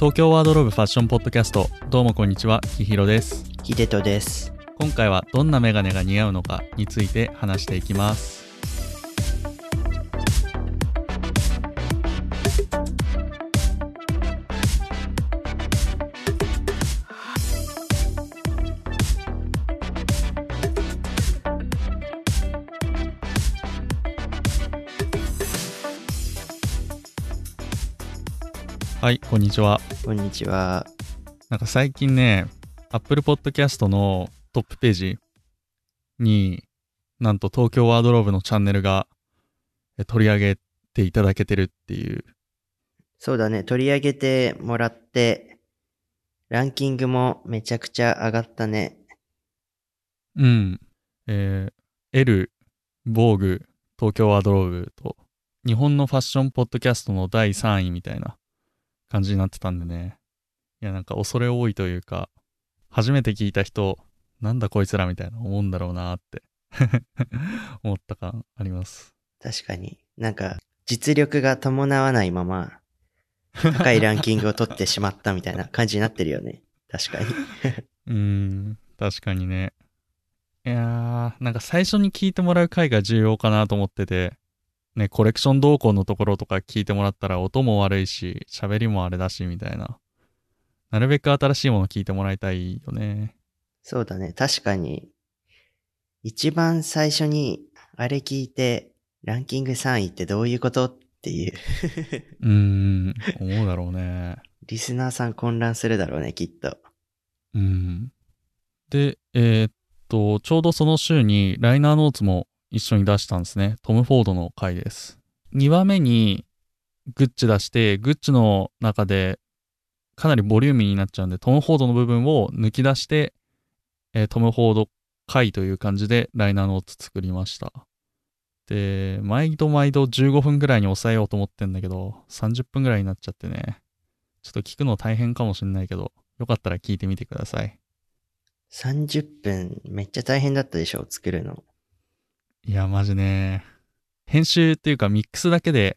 東京ワードローブファッションポッドキャスト。どうもこんにちはきひろです。秀人です。今回はどんなメガネが似合うのかについて話していきますこんにちはこんにちは。なんか最近ね、Apple Podcast のトップページに、なんと東京ワードローブのチャンネルがえ取り上げていただけてるっていう。そうだね、取り上げてもらって、ランキングもめちゃくちゃ上がったね。うん。えー、L、防具、東京ワードローブと、日本のファッションポッドキャストの第3位みたいな感じになってたんでね。いや、なんか恐れ多いというか、初めて聞いた人、なんだこいつらみたいな思うんだろうなって 思った感あります。確かに。なんか、実力が伴わないまま、高いランキングを取ってしまったみたいな感じになってるよね。確かに。うーん、確かにね。いやー、なんか最初に聞いてもらう回が重要かなと思ってて、ね、コレクション動向のところとか聞いてもらったら音も悪いし、喋りもあれだし、みたいな。なるべく新しいもの聞いてもらいたいよね。そうだね、確かに。一番最初に、あれ聞いて、ランキング3位ってどういうことっていう。うーん、思うだろうね。リスナーさん混乱するだろうね、きっと。うん。で、えーっと、ちょうどその週にライナーノーツも一緒に出したんですね。トム・フォードの回です。2話目にグッチ出して、グッチの中でかなりボリューミーになっちゃうんで、トム・フォードの部分を抜き出して、えートム・フォード回という感じでライナーノーツ作りました。で、毎度毎度15分ぐらいに抑えようと思ってんだけど、30分ぐらいになっちゃってね。ちょっと聞くの大変かもしんないけど、よかったら聞いてみてください。30分、めっちゃ大変だったでしょ、作るの。いや、マジね。編集っていうかミックスだけで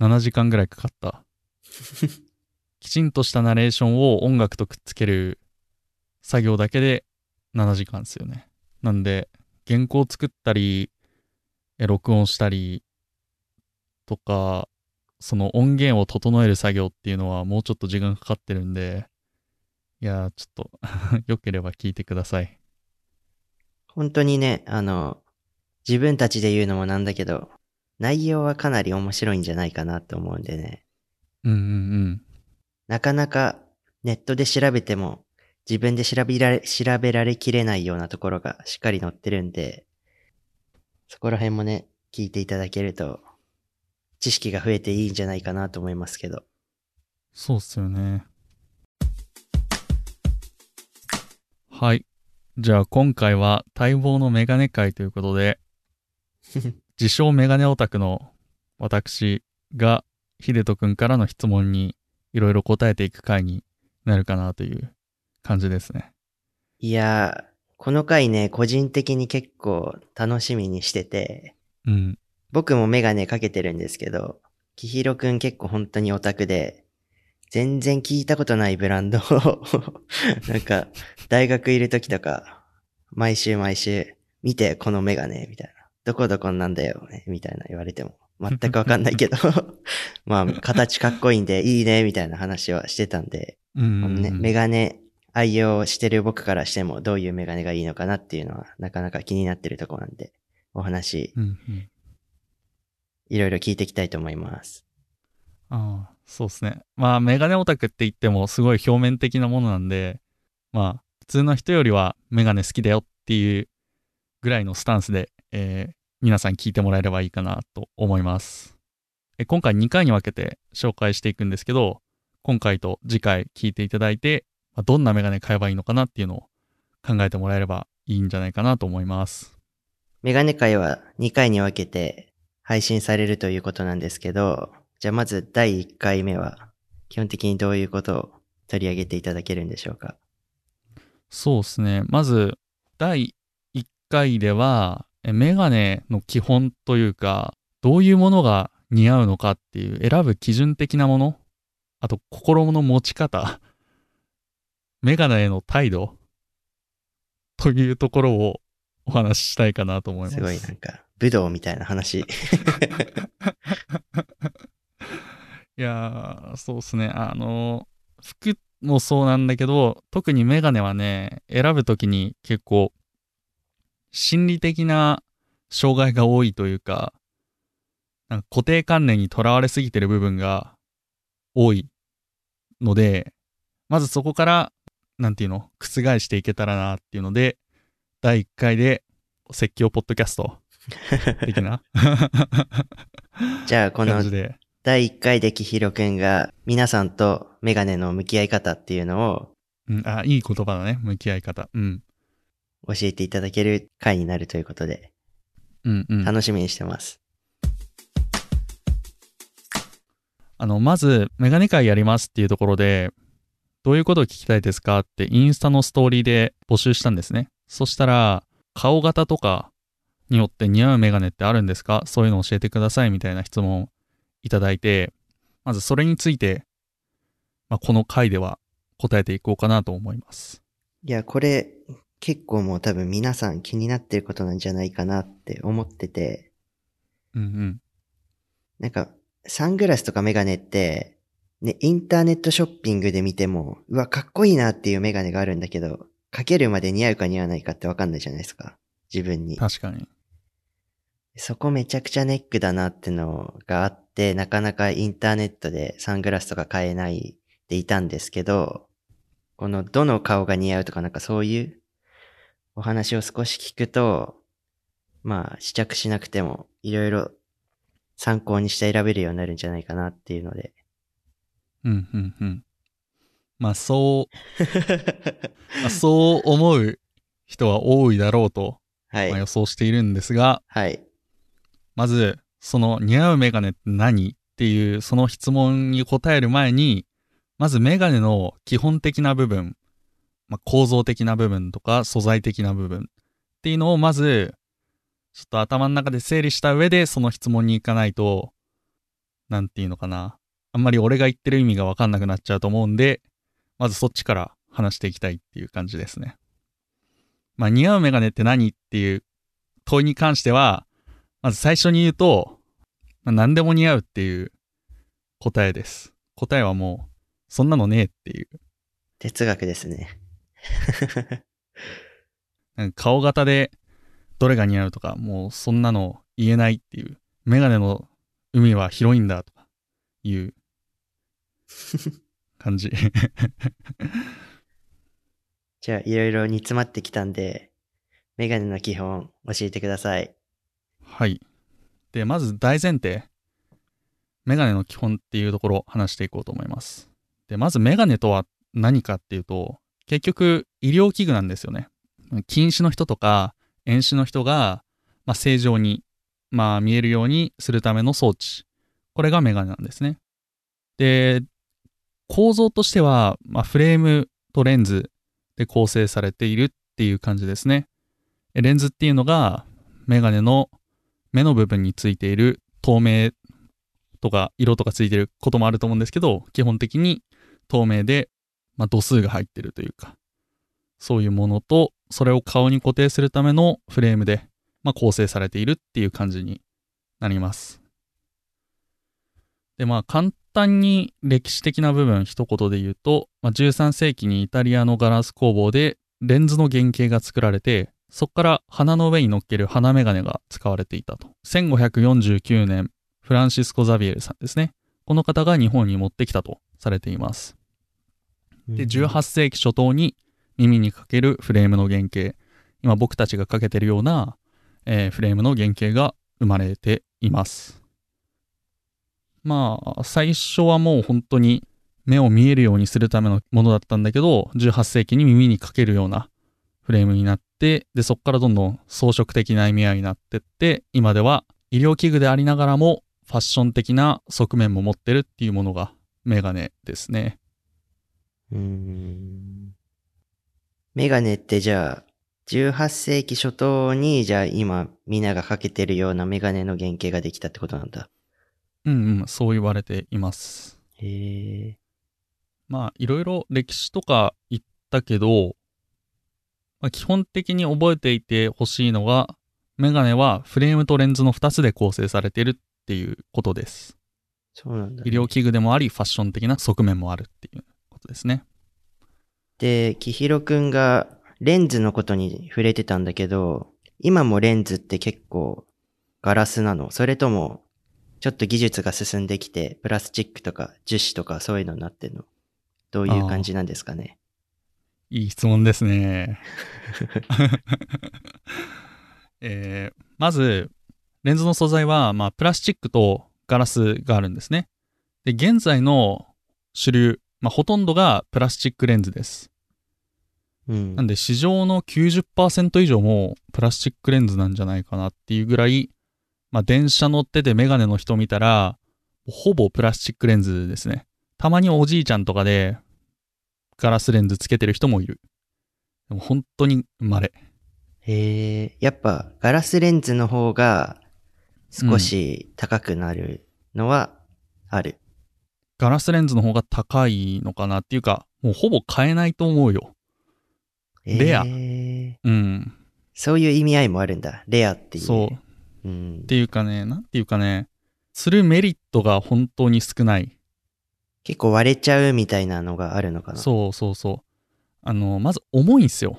7時間ぐらいかかった。きちんとしたナレーションを音楽とくっつける作業だけで7時間ですよね。なんで、原稿作ったり、え録音したりとか、その音源を整える作業っていうのはもうちょっと時間かかってるんで、いや、ちょっと 良ければ聞いてください。本当にね、あの、自分たちで言うのもなんだけど、内容はかなり面白いんじゃないかなと思うんでね。うんうんうん。なかなかネットで調べても自分で調べられ、調べられきれないようなところがしっかり載ってるんで、そこら辺もね、聞いていただけると、知識が増えていいんじゃないかなと思いますけど。そうっすよね。はい。じゃあ今回は待望のメガネ会ということで、自称メガネオタクの私が秀人くんからの質問にいろいろ答えていく回になるかなという感じですね。いやー、この回ね、個人的に結構楽しみにしてて、うん。僕もメガネかけてるんですけど、きひろくん結構本当にオタクで、全然聞いたことないブランドを、なんか、大学いる時とか、毎週毎週、見て、このメガネ、みたいな。どこどこなんだよ、ね、みたいな言われても、全くわかんないけど、まあ、形かっこいいんで、いいね、みたいな話はしてたんで、うん。うんうんね、メガネ愛用してる僕からしても、どういうメガネがいいのかなっていうのは、なかなか気になってるところなんで、お話、うんうん。いろいろ聞いていきたいと思います。ああ、そうですね。まあ、メガネオタクって言ってもすごい表面的なものなんで、まあ、普通の人よりはメガネ好きだよっていうぐらいのスタンスで、えー皆さん聞いてもらえればいいかなと思います。え今回2回に分けて紹介していくんですけど、今回と次回聞いていただいて、まあどんなメガネ買えばいいのかなっていうのを考えてもらえればいいんじゃないかなと思います。メガネ会は2回に分けて配信されるということなんですけど、じゃあまず第1回目は、基本的にどういうことを取り上げていただけるんでしょうか？そうですね。まず、第1回では、えメガネの基本というか、どういうものが似合うのかっていう選ぶ基準的なものあと心の持ち方、メガネへの態度というところをお話ししたいかなと思います。すごいなんか、武道みたいな話。いやー、そうですね。あの、服もそうなんだけど、特にメガネはね、選ぶときに結構、心理的な障害が多いというか、なんか固定観念にとらわれすぎてる部分が多いので、まずそこから、なんていうの、覆していけたらなっていうので、第1回で説教ポッドキャスト 的な じゃあ、この。第1回できひろくんが皆さんとメガネの向き合い方っていうのをうん、あ、いい言葉だね。向き合い方。うん。教えていただける回になるということで、うんうん。楽しみにしてます。あの、まず、メガネ会やりますっていうところで、どういうことを聞きたいですかってインスタのストーリーで募集したんですね。そしたら、顔型とかによって似合うメガネってあるんですか？そういうのを教えてくださいみたいな質問をいただいて、まずそれについて、まあ、この回では答えていこうかなと思います。いや、これ結構もう多分皆さん気になってることなんじゃないかなって思ってて、うんうん。なんかサングラスとかメガネって、ね、インターネットショッピングで見ても、うわ、かっこいいなっていうメガネがあるんだけど、かけるまで似合うか似合わないかってわかんないじゃないですか。自分に。確かに。そこめちゃくちゃネックだなってのがあって、なかなかインターネットでサングラスとか買えないでいたんですけど、このどの顔が似合うとかなんかそういうお話を少し聞くと、まあ試着しなくてもいろいろ参考にして選べるようになるんじゃないかなっていうので。うんうんうん。まあそう、まあ、そう思う人は多いだろうと、はいまあ、。予想しているんですが、はい。まず、その似合うメガネって何っていうその質問に答える前に、まずメガネの基本的な部分、まあ、構造的な部分とか素材的な部分っていうのをまず、ちょっと頭の中で整理した上でその質問に行かないと、なんていうのかな。あんまり俺が言ってる意味がわかんなくなっちゃうと思うんで、まずそっちから話していきたいっていう感じですね。まあ似合うメガネって何っていう問いに関しては、まず最初に言うと、まあ、何でも似合うっていう答えです。答えはもう、そんなのねえっていう。哲学ですね。なんか顔型でどれが似合うとか、もうそんなの言えないっていう。メガネの海は広いんだとかいう感じ。じゃあいろいろ煮詰まってきたんで、メガネの基本教えてください。はい。で、まず大前提。メガネの基本っていうところを話していこうと思います。で、まずメガネとは何かっていうと、結局医療器具なんですよね。近視の人とか遠視の人が、まあ、正常に、まあ、見えるようにするための装置。これがメガネなんですね。で、構造としては、まあ、フレームとレンズで構成されているっていう感じですね。レンズっていうのがメガネの目の部分についている透明とか色とかついてることもあると思うんですけど、基本的に透明で、まあ、度数が入ってるというか、そういうものと、それを顔に固定するためのフレームで、まあ、構成されているっていう感じになります。で、まあ、簡単に歴史的な部分一言で言うと、まあ、13世紀にイタリアのガラス工房でレンズの原型が作られて、そこから鼻の上に乗っける鼻メガネが使われていたと。1549年、フランシスコ・ザビエルさんですね。この方が日本に持ってきたとされています。で、18世紀初頭に耳にかけるフレームの原型、今僕たちがかけてるような、えーフレームの原型が生まれています。まあ、最初はもう本当に目を見えるようにするためのものだったんだけど、18世紀に耳にかけるようなフレームになって、で、そこからどんどん装飾的な意味合いになってって、今では医療器具でありながらもファッション的な側面も持ってるっていうものがメガネですね。うーん。メガネってじゃあ、18世紀初頭に、じゃあ今、みんながかけてるようなメガネの原型ができたってことなんだ。うんうん、そう言われています。へえ。まあ、いろいろ歴史とか言ったけど、まあ、基本的に覚えていてほしいのが、メガネはフレームとレンズの2つで構成されているっていうことです。そうなんだ、医療器具でもあり、ファッション的な側面もあるっていうですね。で、きひろくんがレンズのことに触れてたんだけど、今もレンズって結構ガラスなのそれとも、ちょっと技術が進んできて、プラスチックとか樹脂とかそういうのになってんのどういう感じなんですかね？いい質問ですね。えーまず、レンズの素材は、まあ、プラスチックとガラスがあるんですね。で、現在の主流、まあ、ほとんどがプラスチックレンズです。うんなん。で、市場の90%以上もプラスチックレンズなんじゃないかなっていうぐらい、まあ、電車乗っててメガネの人見たら、ほぼプラスチックレンズですね。たまにおじいちゃんとかで、ガラスレンズつけてる人もいる。でも本当に稀。へえ、やっぱガラスレンズの方が少し高くなるのはある。ガラスレンズの方が高いのかなっていうか、もうほぼ買えないと思うよ。レアえーうん。そういう意味合いもあるんだ。レアっていう。そう。う。んっ。ていうかね、なんていうかね、するメリットが本当に少ない。結構割れちゃうみたいなのがあるのかな。そうそうそう。あの、まず重いんすよ。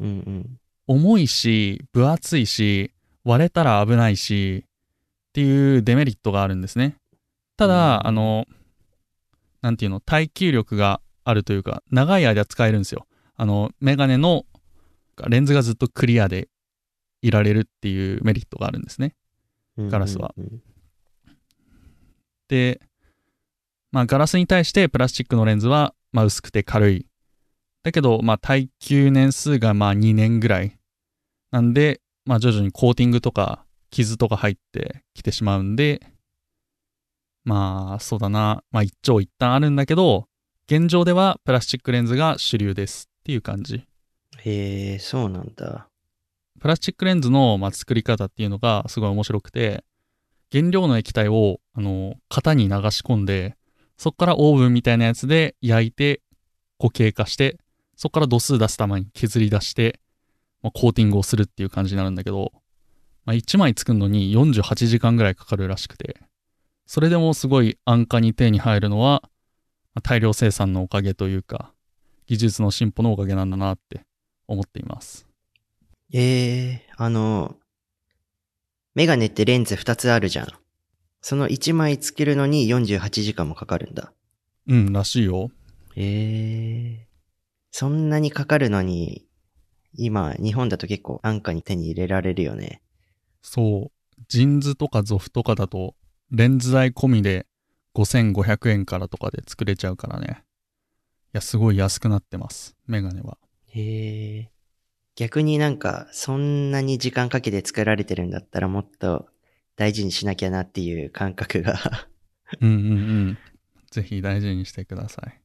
う。うんうん。重いし、分厚いし、割れたら危ないし、っていうデメリットがあるんですね。ただ、うんあの、なんていうの、耐久力があるというか、長い間使えるんですよ。あの、メガネのレンズがずっとクリアでいられるっていうメリットがあるんですね。うんガラスは。うんで、まあ、ガラスに対してプラスチックのレンズは、まあ、薄くて軽い。だけど、まあ、耐久年数がまあ2年ぐらい。なんで、まあ、徐々にコーティングとか傷とか入ってきてしまうんで、まあ、そうだな。まあ、一長一短あるんだけど、現状ではプラスチックレンズが主流ですっていう感じ。へえ、そうなんだ。プラスチックレンズの、まあ、作り方っていうのがすごい面白くて、原料の液体を、あの、型に流し込んで、そこからオーブンみたいなやつで焼いて、固形化して、そこから度数出すために削り出して、まあ、コーティングをするっていう感じになるんだけど、まあ、1枚作るのに48時間ぐらいかかるらしくて、それでもすごい安価に手に入るのは、まあ大量生産のおかげというか、技術の進歩のおかげなんだなって思っています。ええ、あの、メガネってレンズ2つあるじゃん。その1枚作るのに48時間もかかるんだ。うん、らしいよ。ええそんなにかかるのに、今、日本だと結構安価に手に入れられるよね。そう。ジンズとかゾフとかだと、レンズ代込みで5500円からとかで作れちゃうからね。いや、すごい安くなってます。メガネは。へえ。逆になんか、そんなに時間かけて作られてるんだったらもっと大事にしなきゃなっていう感覚が。うんうんうん。ぜひ大事にしてください。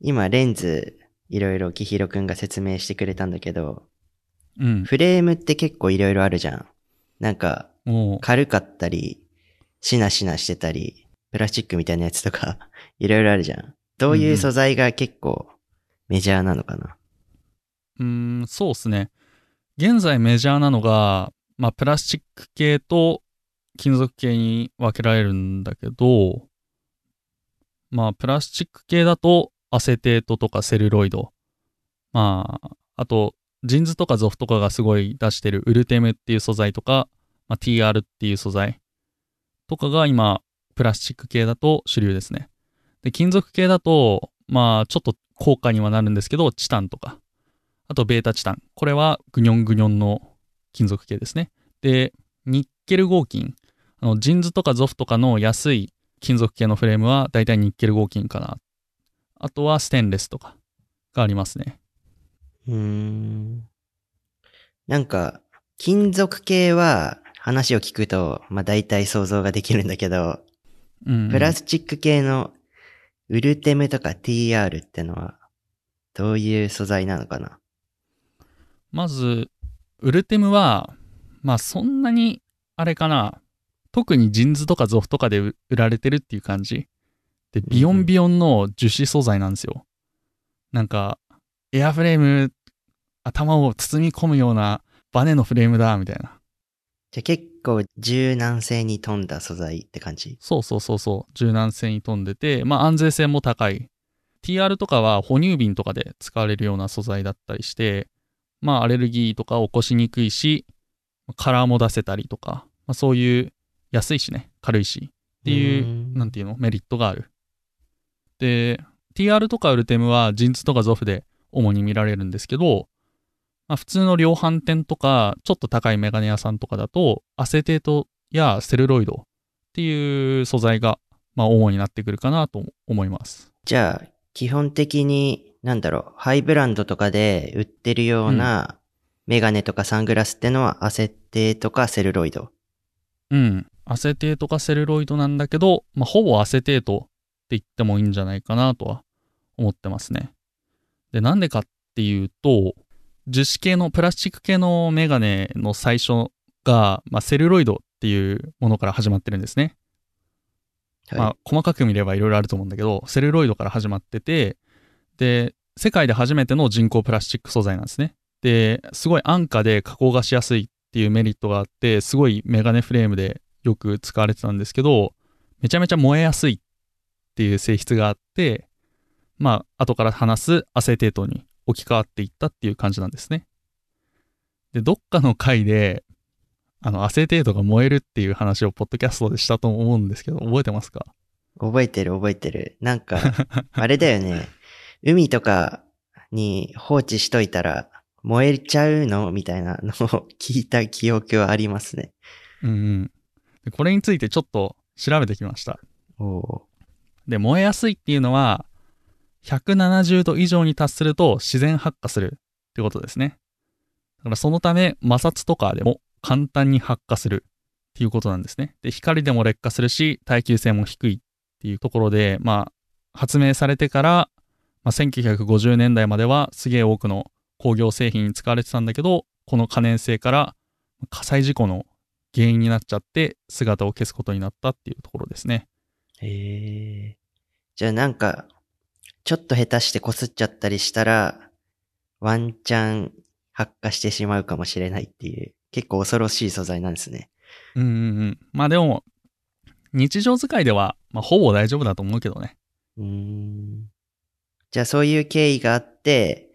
今、レンズ、いろいろきひろくんが説明してくれたんだけど、うん。フレームって結構いろいろあるじゃん。なんか、も軽かったり、しなしなしてたり、プラスチックみたいなやつとか、いろいろあるじゃん。どういう素材が結構メジャーなのかな？う、ん、そうっすね。現在メジャーなのが、まあ、プラスチック系と金属系に分けられるんだけど、まあ、プラスチック系だと、アセテートとかセルロイド。まあ、あと、ジンズとかゾフとかがすごい出してるウルテムっていう素材とか、まあ、TR っていう素材とかが今、プラスチック系だと主流ですね。で、金属系だと、まあ、ちょっと高価にはなるんですけど、チタンとか、あとベータチタン。これはグニョングニョンの金属系ですね。で、ニッケル合金。あの、ジンズとかゾフとかの安い金属系のフレームはだいたいニッケル合金かな。あとはステンレスとかがありますね。うーん。なんか、金属系は話を聞くと、まあ大体想像ができるんだけど、うんうんプラスチック系のウルテムとか TR ってのは、どういう素材なのかな？まず、ウルテムは、まあそんなに、あれかな。特にジンズとかゾフとかで売売られてるっていう感じ。で、ビヨンビヨンの樹脂素材なんですよ。なんか、エアフレーム、頭を包み込むようなバネのフレームだ、みたいな。じゃあ結構柔軟性に富んだ素材って感じ？そうそうそうそう。柔軟性に富んでて、まあ安全性も高い。TR とかは哺乳瓶とかで使われるような素材だったりして、まあアレルギーとか起こしにくいし、カラーも出せたりとか、まあ、そういう安いしね、軽いしっていう、うんなんていうの、メリットがある。で、TR とかウルテムはジンズとかゾフで主に見られるんですけど、まあ、普通の量販店とか、ちょっと高いメガネ屋さんとかだと、アセテートやセルロイドっていう素材が、まあ、主になってくるかなと思います。じゃあ、基本的に、なんだろう、ハイブランドとかで売ってるようなメガネとかサングラスってのはアセテとかセルロイド。うん。アセテートかセルロイドなんだけど、まあ、ほぼアセテートって言ってもいいんじゃないかなとは思ってますね。で、なんでかっていうと、樹脂系のプラスチック系のメガネの最初が、まあ、セルロイドっていうものから始まってるんですね。はい。まあ、細かく見ればいろいろあると思うんだけど、セルロイドから始まってて、で、世界で初めての人工プラスチック素材なんですね。で、すごい安価で加工がしやすいっていうメリットがあって、すごいメガネフレームでよく使われてたんですけど、めちゃめちゃ燃えやすいっていう性質があって、まあ、後から話すアセテートに置き換わっていったっていう感じなんですね。で、どっかの回で、あの、アセテートが燃えるっていう話をポッドキャストでしたと思うんですけど、覚えてますか？覚えてる覚えてる。なんか、あれだよね。海とかに放置しといたら燃えちゃうの？みたいなのを聞いた記憶はありますね。うんうん。でこれについてちょっと調べてきました。おおで、燃えやすいっていうのは、170度以上に達すると自然発火するってことですね。だからそのため摩擦とかでも簡単に発火するっていうことなんですね。で、光でも劣化するし、耐久性も低いっていうところで、まあ、発明されてから、まあ、1950年代まではすげえ多くの工業製品に使われてたんだけど、この可燃性から火災事故の原因になっちゃって姿を消すことになったっていうところですね。へえ。じゃあなんか、ちょっと下手して擦っちゃったりしたら、ワンチャン発火してしまうかもしれないっていう、結構恐ろしい素材なんですね。うんうんうん。まあでも、日常使いでは、まあ、ほぼ大丈夫だと思うけどね。うーん。じゃあそういう経緯があって、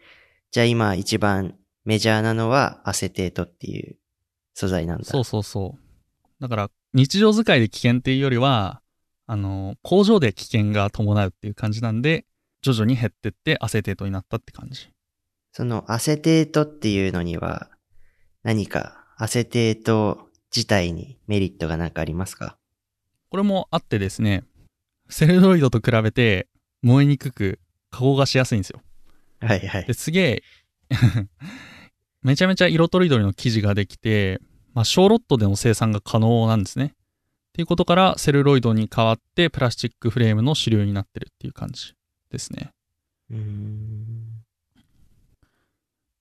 じゃあ今一番メジャーなのはアセテートっていう素材なんだ。そうそうそう。だから、日常使いで危険っていうよりは、あの、工場で危険が伴うっていう感じなんで、徐々に減ってってアセテートになったって感じ。そのアセテートっていうのには、何かアセテート自体にメリットが何かありますか？これもあってですね、セルロイドと比べて燃えにくく加工がしやすいんですよ。はいはいで。すげえ めちゃめちゃ色とりどりの生地ができて、まあ、小ロットでの生産が可能なんですね。っていうことからセルロイドに代わってプラスチックフレームの主流になってるっていう感じですね。うーん。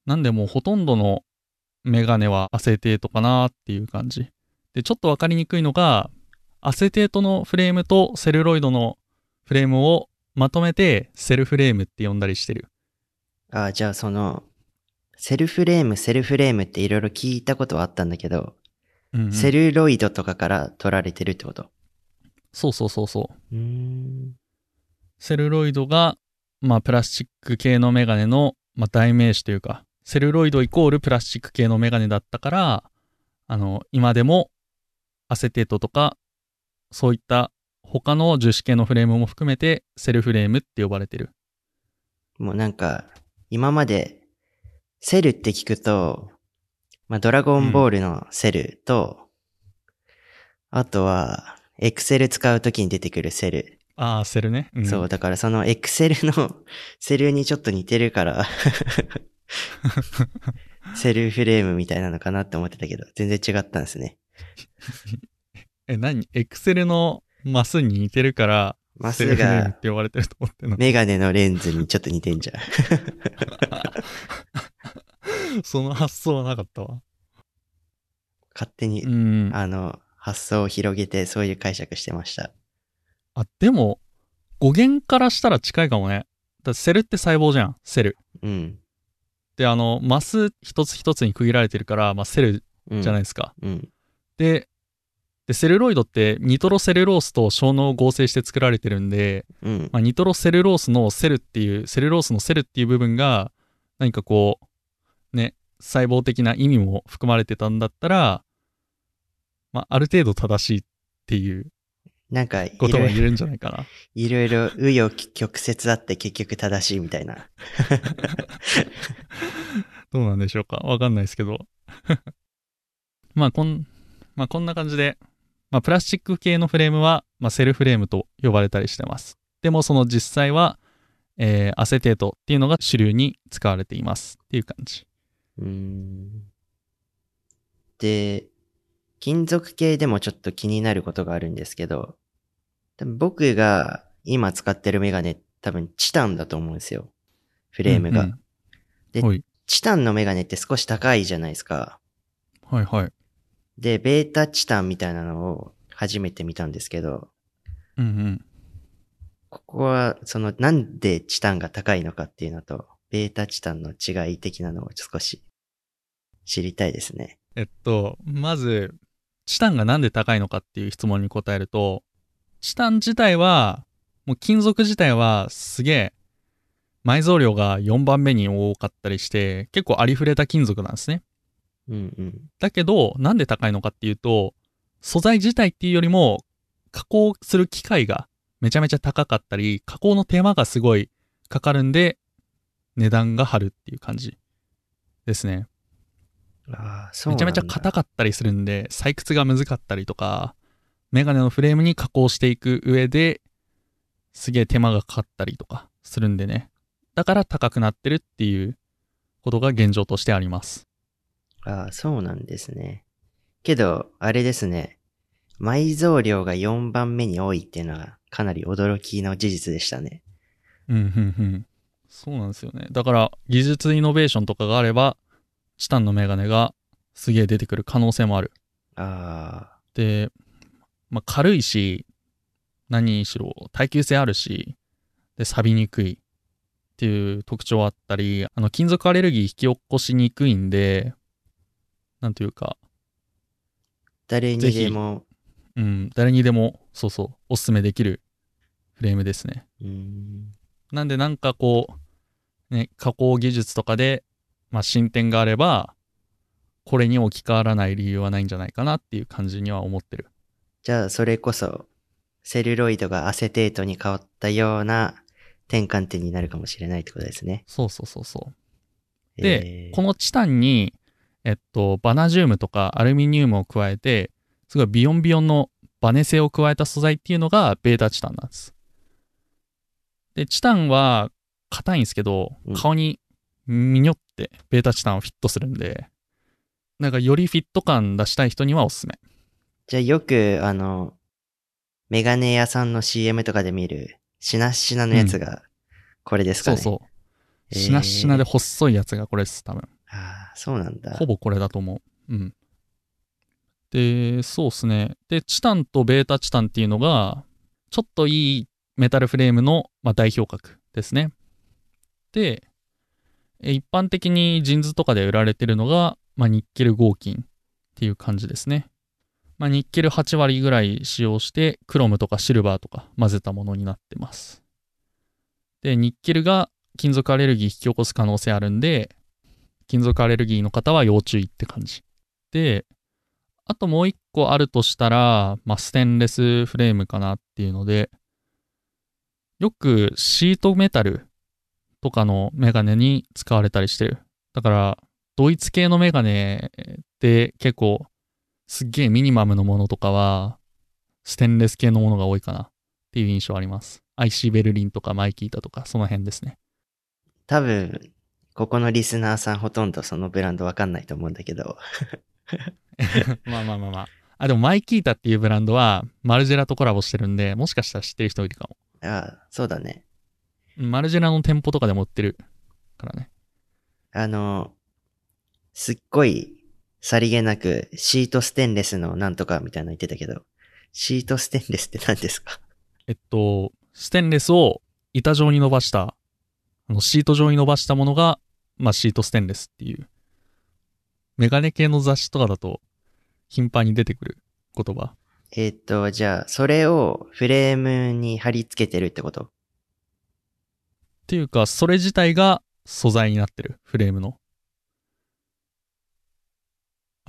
なんでもうほとんどのメガネはアセテートかなっていう感じ。で、ちょっとわかりにくいのが、アセテートのフレームとセルロイドのフレームをまとめてセルフレームって呼んだりしてる。あ、じゃあその、セルフレーム、セルフレームっていろいろ聞いたことはあったんだけど、うんうんセルロイドとかから取られてるってこと？そうそうそうそう。うーん。セルロイドが、まあ、プラスチック系のメガネの、まあ、代名詞というか、セルロイドイコールプラスチック系のメガネだったから、あの、今でもアセテートとか、そういった他の樹脂系のフレームも含めて、セルフレームって呼ばれてる。もうなんか、今まで、セルって聞くと、まあ、ドラゴンボールのセルと、あとは、エクセル使うときに出てくるセル。ああ、セルね。んそう、だからそのエクセルの セルにちょっと似てるから、セルフレームみたいなのかなって思ってたけど、全然違ったんですね。え、何？エクセルのマスに似てるから、まあセルフレームって呼ばれてると思ってんの？メガネのレンズにちょっと似てんじゃん。その発想はなかったわ。勝手に、うん。あの、発想を広げてそういう解釈してました。あ、でも、語源からしたら近いかもね。だセルって細胞じゃん。セル。うん。で、あの、マス一つ一つに区切られてるから、まあ、セルうん。じゃないですか。うん。で、で、セルロイドってニトロセルロースと小脳を合成して作られてるんで、うん。まあ、ニトロセルロースのセルっていう、セルロースのセルっていう部分が、何かこう、ね、細胞的な意味も含まれてたんだったら、まあ、ある程度正しいっていうなんか、いことろいろ、が言えるんじゃないかな。いろいろ、紆余曲折あって結局正しいみたいな。どうなんでしょうかわかんないですけど。まあ、こん、まあ、こんな感じで、まあ、プラスチック系のフレームは、まあ、セルフレームと呼ばれたりしてます。でも、その実際は、えーアセテートっていうのが主流に使われていますっていう感じ。うーん。で、金属系でもちょっと気になることがあるんですけど、僕が今使ってるメガネ多分チタンだと思うんですよ。フレームが。うんうんではい。チタンのメガネって少し高いじゃないですか。はいはい。で、ベータチタンみたいなのを初めて見たんですけど、うんうん。ここは、その、なんでチタンが高いのかっていうのと、ベータチタンの違い的なのを少し知りたいですね。えっと、まず、チタンがなんで高いのかっていう質問に答えると、チタン自体は、もう金属自体はすげえ、埋蔵量が4番目に多かったりして、結構ありふれた金属なんですね。うんうん。だけど、なんで高いのかっていうと、素材自体っていうよりも、加工する機械がめちゃめちゃ高かったり、加工の手間がすごいかかるんで、値段が張るっていう感じですね。ああ、そうめちゃめちゃ硬かったりするんで、採掘が難かったりとか、メガネのフレームに加工していく上で、すげえ手間がかかったりとかするんでね。だから高くなってるっていうことが現状としてあります。ああ、そうなんですね。けど、あれですね。埋蔵量が4番目に多いっていうのはかなり驚きの事実でしたね。うん、うん、うん。そうなんですよね。だから、技術イノベーションとかがあれば、チタンのメガネがすげえ出てくる可能性もある。あで、まあ、軽いし、何にしろ耐久性あるし、で、錆びにくいっていう特徴あったり、あの、金属アレルギー引き起こしにくいんで、なんというか、あ、誰にでも、うん、誰にでも、そうそう、おすすめできるフレームですね。ん、なんでなんかこう、ね、加工技術とかで、まあ、進展があれば、これに置き換わらない理由はないんじゃないかなっていう感じには思ってる。じゃあ、それこそ、セルロイドがアセテートに変わったような転換点になるかもしれないってことですね。そうそうそうそう。で、えーこのチタンに、えっと、バナジウムとかアルミニウムを加えて、すごいビヨンビヨンのバネ性を加えた素材っていうのがベータチタンなんです。で、チタンは硬いんですけどうん、顔にミニョってベータチタンをフィットするんで、なんかよりフィット感出したい人にはおすすめ。じゃあよく、あの、メガネ屋さんの CM とかで見る、しなしなのやつが、これですかね。そうそう。えーしなしなで細いやつがこれです、多分。ああ、そうなんだ。ほぼこれだと思う。うん。で、そうっすね。で、チタンとベータチタンっていうのが、ちょっといいメタルフレームの、まあ、代表格ですね。で、え一般的にジンズとかで売られてるのが、まあ、ニッケル合金っていう感じですね。まあ、ニッケル8割ぐらい使用して、クロムとかシルバーとか混ぜたものになってます。で、ニッケルが金属アレルギー引き起こす可能性あるんで、金属アレルギーの方は要注意って感じ。で、あともう一個あるとしたら、まあ、ステンレスフレームかなっていうので、よくシートメタルとかのメガネに使われたりしてる。だから、ドイツ系のメガネで結構、すっげえミニマムのものとかは、ステンレス系のものが多いかなっていう印象あります。IC ベルリンとかマイキータとか、その辺ですね。多分、ここのリスナーさんほとんどそのブランドわかんないと思うんだけど。まあまあまあまあ。あ、でもマイキータっていうブランドはマルジェラとコラボしてるんで、もしかしたら知ってる人いるかも。ああ、そうだね。うんマルジェラの店舗とかでも売ってるからね。あの、すっごい、さりげなく、シートステンレスのなんとかみたいなの言ってたけど、シートステンレスって何ですか？えっと、ステンレスを板状に伸ばした、あのシート状に伸ばしたものが、まあシートステンレスっていう、メガネ系の雑誌とかだと頻繁に出てくる言葉。えーっと、じゃあ、それをフレームに貼り付けてるってこと？っていうか、それ自体が素材になってる、フレームの。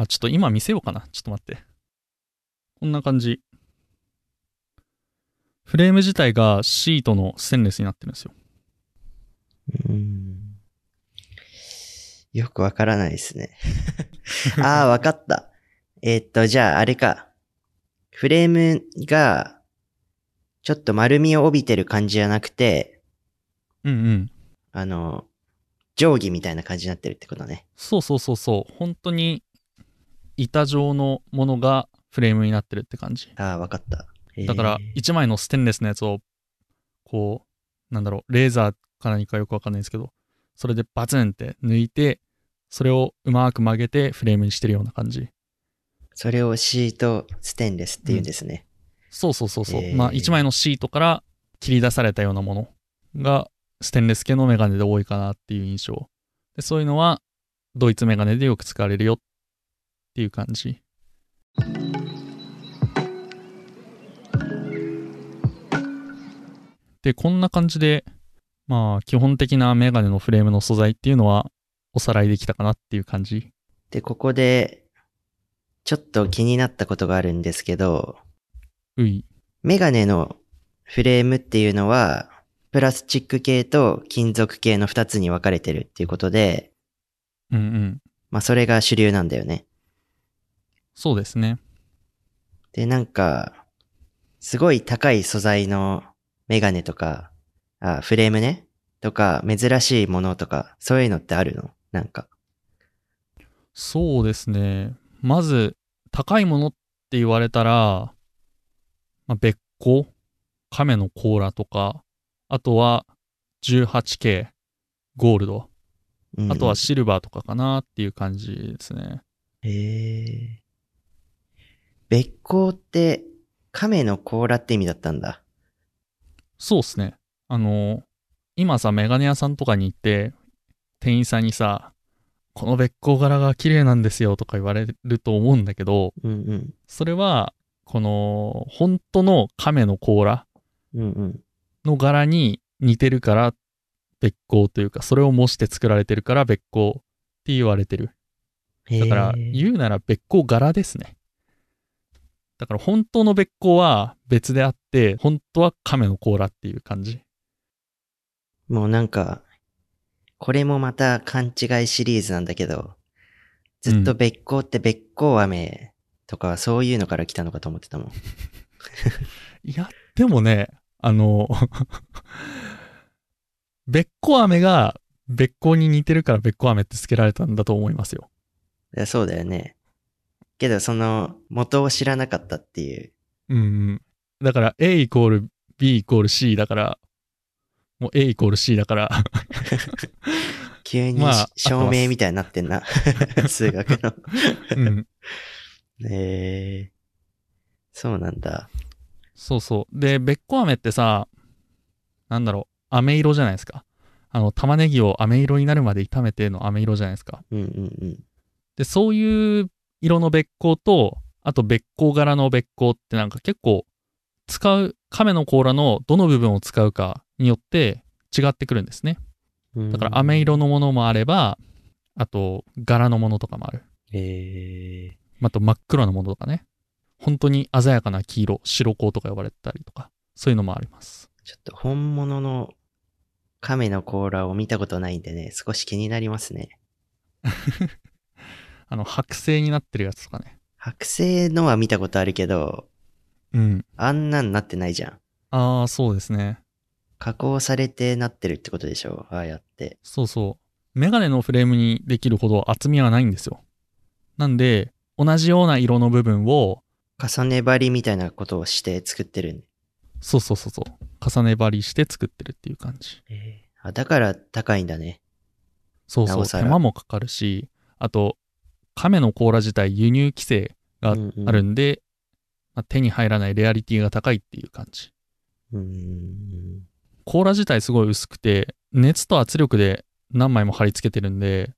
あ、ちょっと今見せようかな。ちょっと待って。こんな感じ。フレーム自体がシートのステンレスになってるんですよ。うん。よくわからないですね。ああ、わかった。えーっと、じゃあ、あれか。フレームが、ちょっと丸みを帯びてる感じじゃなくて、うんうん。あの、定規みたいな感じになってるってことね。そうそうそうそう。本当に板状のものがフレームになってるって感じ。ああ、わかった。だからえー1枚のステンレスのやつをこうなんだろうレーザーか何かよくわかんないですけどそれでバツンって抜いてそれをうまく曲げてフレームにしてるような感じそれをシートステンレスって言うんですね。そうそうそうそう、えーまあ1枚のシートから切り出されたようなものがステンレス系のメガネで多いかなっていう印象でそういうのはドイツメガネでよく使われるよっていう感じ。でこんな感じでまあ基本的なメガネのフレームの素材っていうのはおさらいできたかなっていう感じ。で、ここで、ちょっと気になったことがあるんですけど、うい。メガネのフレームっていうのは、プラスチック系と金属系の二つに分かれてるっていうことで、うんうん。まあそれが主流なんだよね。そうですねで、なんか、すごい高い素材のメガネとか、あ、フレームねとか、珍しいものとか、そういうのってあるの？なんか。そうですね。まず、高いものって言われたら、まあ、別個亀の甲羅とか、あとは 18K ゴールド、うんあとはシルバーとかかなっていう感じですね。へえ。別光って、亀の甲羅って意味だったんだ。そうですね。あの、今さ、メガネ屋さんとかに行って、店員さんにさ、この別光柄が綺麗なんですよとか言われると思うんだけど、うんうん。それは、この、本当の亀の甲羅。の柄に似てるから別光というか、それを模して作られてるから別光って言われてる。だから、言うなら別光柄ですね。だから本当の別光は別であって、本当は亀の甲羅っていう感じ。もうなんか、これもまた勘違いシリーズなんだけど、ずっと別光って別光飴とかそういうのから来たのかと思ってたもん。いや、でもね、あの、別光飴が別光に似てるから別光飴って付けられたんだと思いますよ。いやそうだよね。けどその元を知らなかったっていう。うんうん。だから A イコール B イコール C だから、もう A イコール C だから、急にまあ証明みたいになってんな。数学の。うん。えー、そうなんだ。そうそう。で、べっこ飴ってさ、なんだろう、飴色じゃないですか。あの、玉ねぎを飴色になるまで炒めての飴色じゃないですか。うんうんうん。で、そういう色のべっこうと、あとべっこう柄のべっこうってなんか結構、使う、亀の甲羅のどの部分を使うかによって違ってくるんですね。だから飴色のものもあれば、あと柄のものとかもある。えあと真っ黒なものとかね。本当に鮮やかな黄色、白光とか呼ばれてたりとか、そういうのもあります。ー、ちょっと本物の亀の甲羅を見たことないんでね、少し気になりますね。あの、剥製になってるやつとかね。剥製のは見たことあるけど、うん。あんなんなってないじゃん。ああ、そうですね。加工されてなってるってことでしょ？ああやって。そうそう。メガネのフレームにできるほど厚みはないんですよ。なんで、同じような色の部分を、重ね張りみたいなことをして作ってるんそうそうそうそう、重ね張りして作ってるっていう感じ。えーあ、だから高いんだね。そうそう、手間もかかるし、あと、亀の甲羅自体輸入規制がうんうんあるんで、まあ手に入らないレアリティが高いっていう感じ。うーん。甲羅自体すごい薄くて、熱と圧力で何枚も貼り付けてるんで、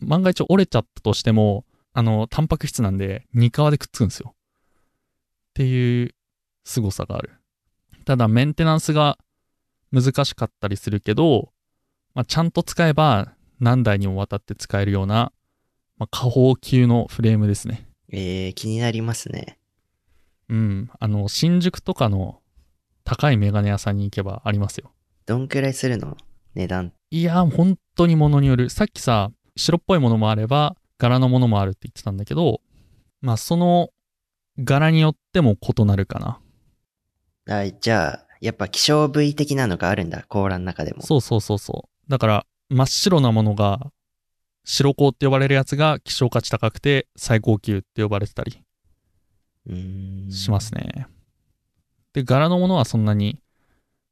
万が一折れちゃったとしても、あの、タンパク質なんで、2皮でくっつくんですよ。っていう凄さがある。ただ、メンテナンスが難しかったりするけど、まあ、ちゃんと使えば何台にもわたって使えるような、まあ、下方級のフレームですね。えー、気になりますね。うん。あの、新宿とかの高いメガネ屋さんに行けばありますよ。どんくらいするの？値段。いや、本当にものによる。さっきさ、白っぽいものもあれば、柄のものもあるって言ってたんだけど、まあ、その柄によっても異なるかな。あじゃあ、やっぱ希少部位的なのがあるんだ。甲羅の中でも。そうそうそうそう。だから、真っ白なものが、白鋼って呼ばれるやつが希少価値高くて最高級って呼ばれてたり。しますね。で、柄のものはそんなに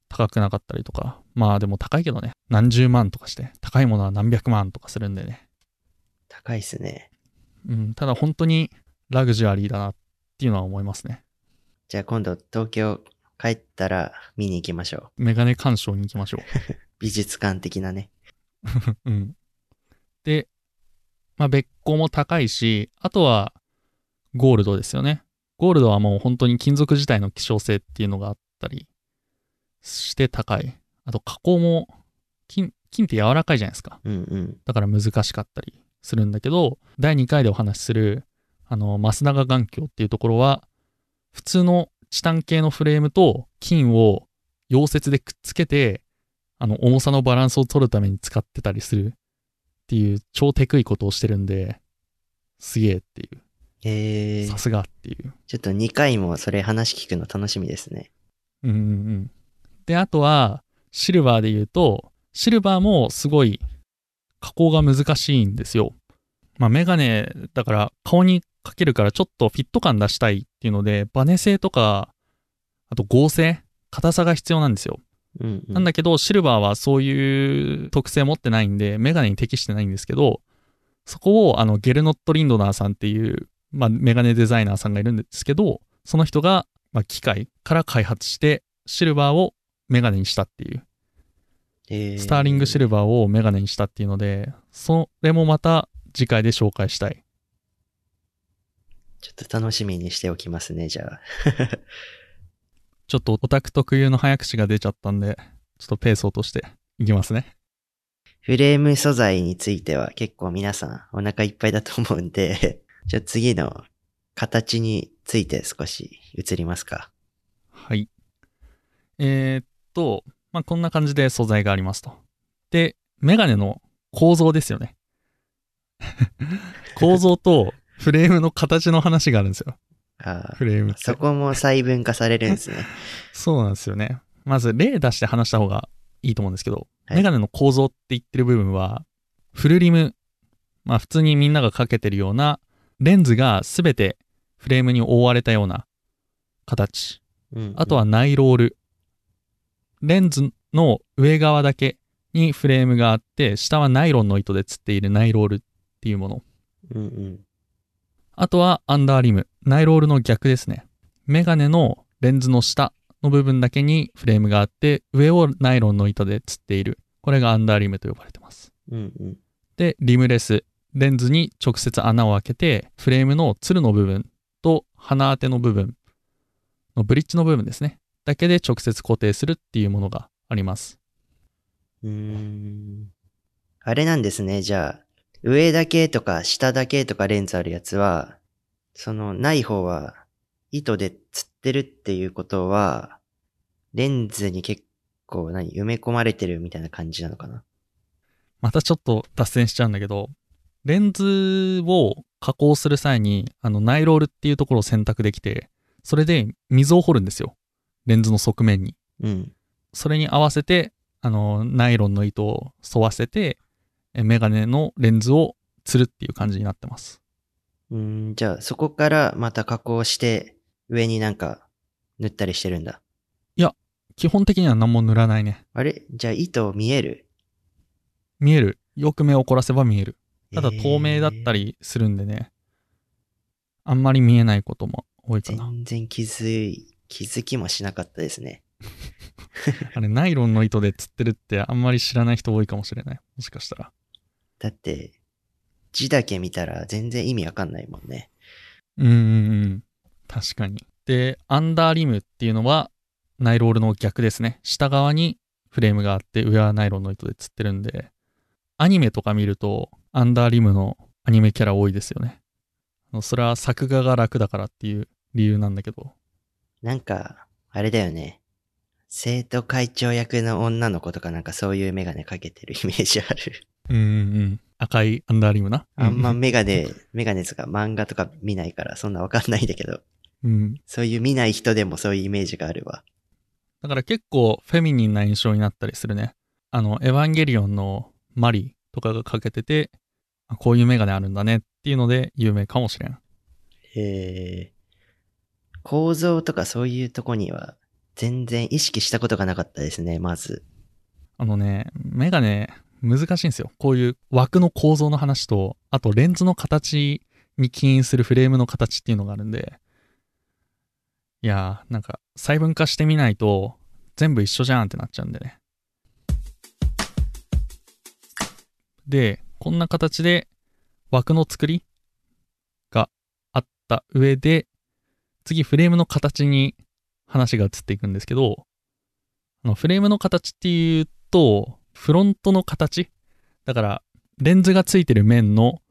高くなかったりとか。まあでも高いけどね。何十万とかして。高いものは何百万とかするんでね。高いっすね。うん、ただ本当にラグジュアリーだなっていうのは思いますね。じゃあ今度東京帰ったら見に行きましょう。メガネ鑑賞に行きましょ 美術館的なね。う。うん。で、まあ別個も高いし、あとはゴールドですよね。ゴールドはもう本当に金属自体の希少性っていうのがあったりして高い。あと加工も金、金って柔らかいじゃないですか。うんうん。だから難しかったりするんだけど、第2回でお話しする、あの、増永眼鏡っていうところは、普通のチタン系のフレームと金を溶接でくっつけて、あの、重さのバランスを取るために使ってたりするっていう超テクいことをしてるんで、すげえっていう、えーさ、すがっていう。ちょっと2回もそれ話聞くの楽しみですね。うんうんうん。で、あとは、シルバーで言うと、シルバーもすごい加工が難しいんですよ。まあ、メガネだから顔にかけるからちょっとフィット感出したいっていうので、バネ製とか、あと合成、硬さが必要なんですよ。うん、うん。なんだけど、シルバーはそういう特性持ってないんで、メガネに適してないんですけど、そこをあのゲルノット・リンドナーさんっていう、まあ、メガネデザイナーさんがいるんですけど、その人が、まあ、機械から開発して、シルバーをメガネにしたっていう、えースターリングシルバーをメガネにしたっていうので、それもまた次回で紹介したい。ちょっと楽しみにしておきますね、じゃあ。ちょっとオタク特有の早口が出ちゃったんで、ちょっとペースを落としていきますね。フレーム素材については結構皆さんお腹いっぱいだと思うんで、じゃあ次の形について少し移りますか。はい。えーっと、まあ、こんな感じで素材がありますと。で、メガネの構造ですよね。構造とフレームの形の話があるんですよ。あフレームって。ーそこも細分化されるんですね。そうなんですよね。まず例出して話した方がいいと思うんですけど、はいメガネの構造って言ってる部分は、フルリム、まあ普通にみんながかけてるようなレンズがすべてフレームに覆われたような形。うんうんあとはナイロール。レンズの上側だけにフレームがあって、下はナイロンの糸でつっているナイロールっていうもの。うんうん。あとはアンダーリム。ナイロールの逆ですね。メガネのレンズの下の部分だけにフレームがあって、上をナイロンの糸でつっている。これがアンダーリムと呼ばれてます。うんうん。で、リムレス。レンズに直接穴を開けて、フレームのつるの部分と鼻当ての部分のブリッジの部分ですね。だけで直接固定するっていうものがあります。うーん。あれなんですね、じゃあ、上だけとか下だけとかレンズあるやつは、そのない方は糸で釣ってるっていうことは、レンズに結構何埋め込まれてるみたいな感じなのかな？またちょっと脱線しちゃうんだけど、レンズを加工する際に、あの、ナイロールっていうところを選択できて、それで溝を掘るんですよ。レンズの側面に。うん。それに合わせて、あの、ナイロンの糸を沿わせて、えメガネのレンズを釣るっていう感じになってます。うーん、じゃあそこからまた加工して上になんか塗ったりしてるんだ。基本的には何も塗らないね。あれ？じゃあ糸見える？見える。よく目を凝らせば見える。ただえー透明だったりするんでね。あんまり見えないことも多いかな。全然気づい、気づきもしなかったですね。あれ、ナイロンの糸で釣ってるってあんまり知らない人多いかもしれない。もしかしたら。だって、字だけ見たら全然意味わかんないもんね。うん。確かに。で、アンダーリムっていうのは、ナイロールの逆ですね。下側にフレームがあって、上はナイロンの糸で釣ってるんで、アニメとか見ると、アンダーリムのアニメキャラ多いですよね。それは作画が楽だからっていう理由なんだけど。なんか、あれだよね。生徒会長役の女の子とかなんかそういうメガネかけてるイメージある。うんうんうん。赤いアンダーリムな。あんまうメガネ、メガネとか漫画とか見ないからそんなわかんないんだけど、うん。そういう見ない人でもそういうイメージがあるわ。だから結構フェミニンな印象になったりするね。あの、エヴァンゲリオンのマリとかがかけてて、あこういうメガネあるんだねっていうので有名かもしれん。えー、構造とかそういうとこには全然意識したことがなかったですね、まず。あのね、メガネ難しいんですよ。こういう枠の構造の話と、あとレンズの形に起因するフレームの形っていうのがあるんで、いやー、なんか細分化してみないと全部一緒じゃんってなっちゃうんでね。で、こんな形で枠の作りがあった上で、次フレームの形に話が移っていくんですけど、あのフレームの形っていうと、フロントの形？だから、レンズがついてる面の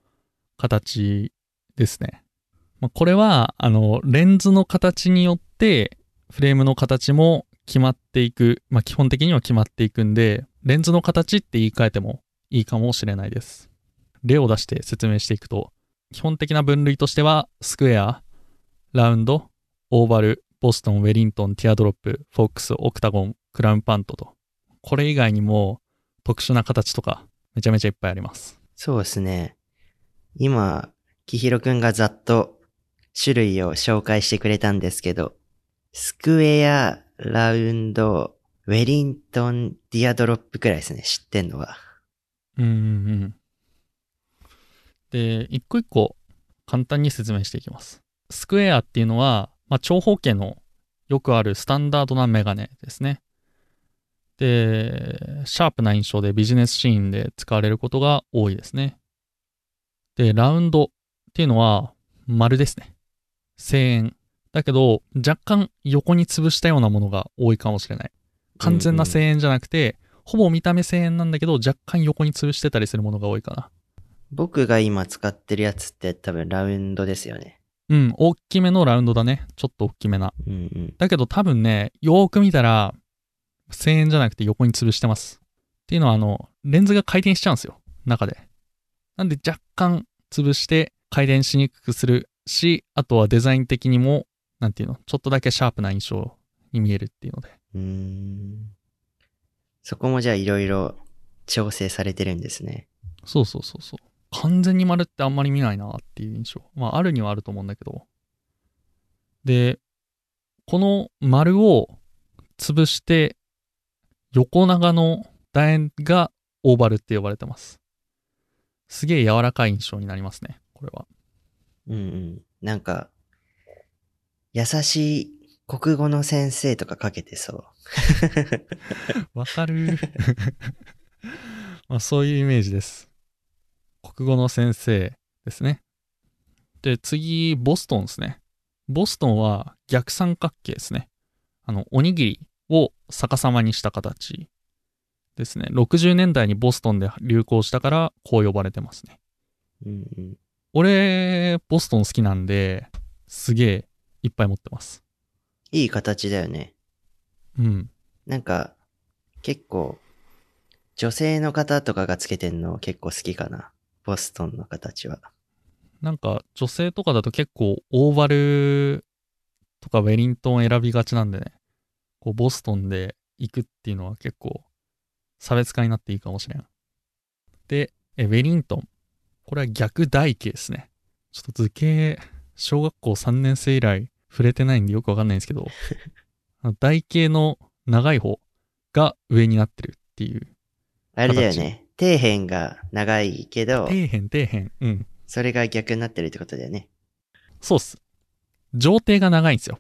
形ですね。まあ、これは、あの、レンズの形によって、フレームの形も決まっていく。まあ、基本的には決まっていくんで、レンズの形って言い換えてもいいかもしれないです。例を出して説明していくと、基本的な分類としては、スクエア、ラウンド、オーバル、ボストン、ウェリントン、ティアドロップ、フォックス、オクタゴン、クラウンパントと。これ以外にも特殊な形とかめちゃめちゃいっぱいあります。そうですね。今、きひろくんがざっと種類を紹介してくれたんですけど、スクエア、ラウンド、ウェリントン、ディアドロップくらいですね、知ってんのは。うんうんうん。で、一個一個簡単に説明していきます。スクエアっていうのは、まあ、長方形のよくあるスタンダードなメガネですね。で、シャープな印象でビジネスシーンで使われることが多いですね。で、ラウンドっていうのは丸ですね。声援。だけど、若干横に潰したようなものが多いかもしれない。完全な声援じゃなくて、ほぼ見た目声援なんだけど、若干横に潰してたりするものが多いかな。僕が今使ってるやつって多分ラウンドですよね。うん、大きめのラウンドだね。ちょっと大きめな。うんうん。だけど多分ね、よーく見たら、声援じゃなくて横に潰してます。っていうのは、あの、レンズが回転しちゃうんですよ。中で。なんで若干潰して回転しにくくするし、あとはデザイン的にも、なんていうの、ちょっとだけシャープな印象に見えるっていうので。うーん。そこもじゃあいろいろ調整されてるんですね。そうそうそうそう。完全に丸ってあんまり見ないなっていう印象。まあ、あるにはあると思うんだけど。で、この丸を潰して、横長の楕円がオーバルって呼ばれてます。すげえ柔らかい印象になりますね、これは。うんうん。なんか、優しい国語の先生とかかけてそう。わかる まあそういうイメージです。国語の先生ですね。で、次、ボストンですね。ボストンは逆三角形ですね。あの、おにぎりを逆さまにした形ですね。60年代にボストンで流行したから、こう呼ばれてますね。うんうん。俺、ボストン好きなんで、すげえいっぱい持ってます。いい形だよね。うん。なんか、結構、女性の方とかがつけてんの結構好きかな。ボストンの形は。なんか女性とかだと結構オーバルとかウェリントン選びがちなんでね、こうボストンで行くっていうのは結構差別化になっていいかもしれん。で、えウェリントン。これは逆台形ですね。ちょっと図形、小学校3年生以来触れてないんでよくわかんないんですけど、台形の長い方が上になってるっていう。あれだよね。底辺が長いけど、底辺底辺。うん。それが逆になってるってことだよね。そうっす。上底が長いんですよ。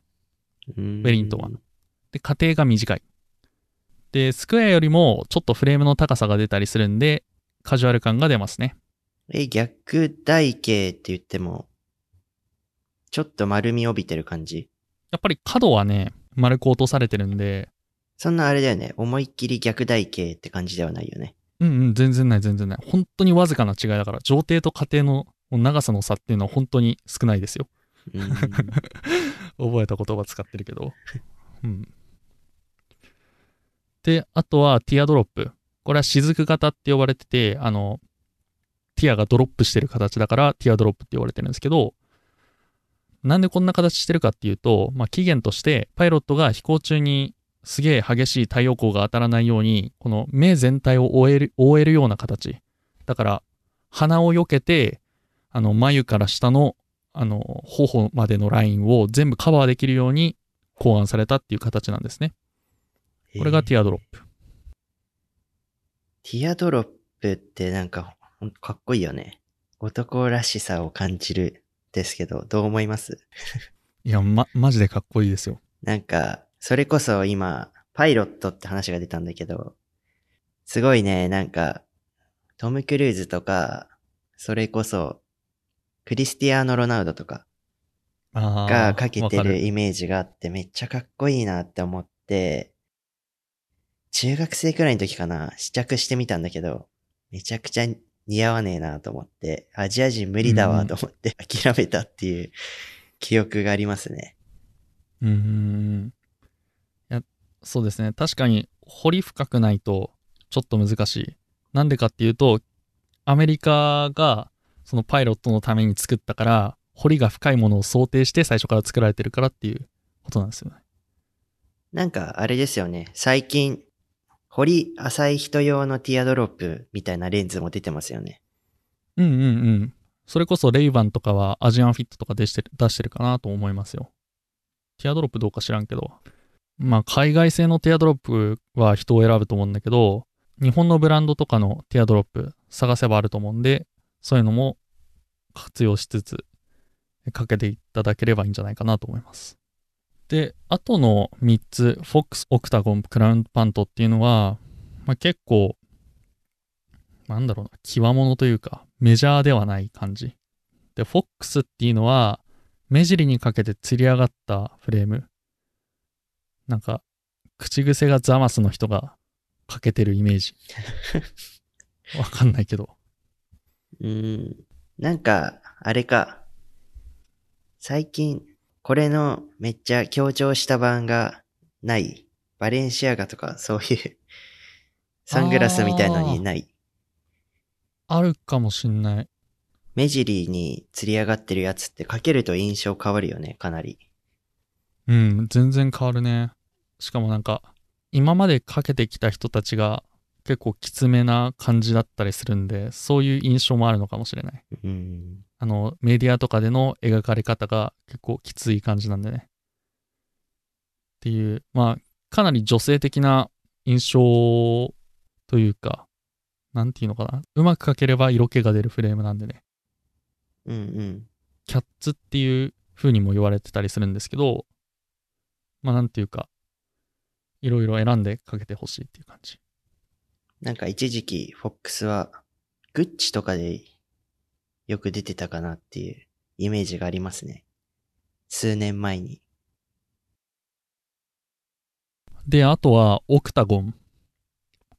ウェリントンは。で、で、家庭が短い。で、スクエアよりもちょっとフレームの高さが出たりするんで、カジュアル感が出ますね。え、逆台形って言っても、ちょっと丸み帯びてる感じ？やっぱり角はね、丸く落とされてるんで、そんなあれだよね。思いっきり逆台形って感じではないよね。うんうん、全然ない、全然ない。本当にわずかな違いだから、上底と下底の長さの差っていうのは本当に少ないですよ。覚えた言葉使ってるけど。うん。で、あとはティアドロップ。これは雫型って呼ばれてて、あの、ティアがドロップしてる形だからティアドロップって呼ばれてるんですけど、なんでこんな形してるかっていうと、まあ、起源として、パイロットが飛行中にすげえ激しい太陽光が当たらないように、この目全体を覆える覆えるような形。だから、鼻を避けて、あの、眉から下のあの、頬までのラインを全部カバーできるように考案されたっていう形なんですね。これがティアドロップ。ティアドロップってなんかかっこいいよね。男らしさを感じるですけど、どう思います？いや、ま、マジでかっこいいですよ。なんか、それこそ今、パイロットって話が出たんだけど、すごいね、なんか、トム・クルーズとか、それこそ、クリスティアーノ・ロナウドとかがかけてるイメージがあって、めっちゃかっこいいなって思って、中学生くらいの時かな、試着してみたんだけど、めちゃくちゃ似合わねえなと思って、アジア人無理だわと思って諦めたっていう記憶がありますね。うーん。いや、そうですね。確かに、掘り深くないと、ちょっと難しい。なんでかっていうと、アメリカが、そのパイロットのために作ったから、掘りが深いものを想定して最初から作られてるからっていうことなんですよね。なんか、あれですよね。最近、掘り浅い人用のティアドロップみたいなレンズも出てますよね。うんうんうん。それこそレイバンとかはアジアンフィットとか出してる出してるかなと思いますよ。ティアドロップどうか知らんけど。まあ海外製のティアドロップは人を選ぶと思うんだけど、日本のブランドとかのティアドロップ探せばあると思うんで、そういうのも活用しつつかけていただければいいんじゃないかなと思います。で、あとの3つ、フォックス、オクタゴン、クラウンパントっていうのは、まあ、結構なんだろうな、際物というか、メジャーではない感じ。で、フォックスっていうのは、目尻にかけて吊り上がったフレーム。なんか、口癖がザマスの人がかけてるイメージ。わかんないけど。うーん。なんか、あれか。最近、これのめっちゃ強調した版がない。バレンシアガとかそういうサングラスみたいのにない。あるかもしんない。目尻に吊り上がってるやつってかけると印象変わるよね、かなり。うん、全然変わるね。しかもなんか、今までかけてきた人たちが結構きつめな感じだったりするんで、そういう印象もあるのかもしれない。うん。あの、メディアとかでの描かれ方が結構きつい感じなんでね。っていう、まあ、かなり女性的な印象というか、なんていうのかな。うまく描ければ色気が出るフレームなんでね。うんうん。キャッツっていう風にも言われてたりするんですけど、まあなんていうか、いろいろ選んでかけてほしいっていう感じ。なんか一時期、フォックスは、グッチとかでよく出てたかなっていうイメージがありますね。数年前に。で、あとはオクタゴン。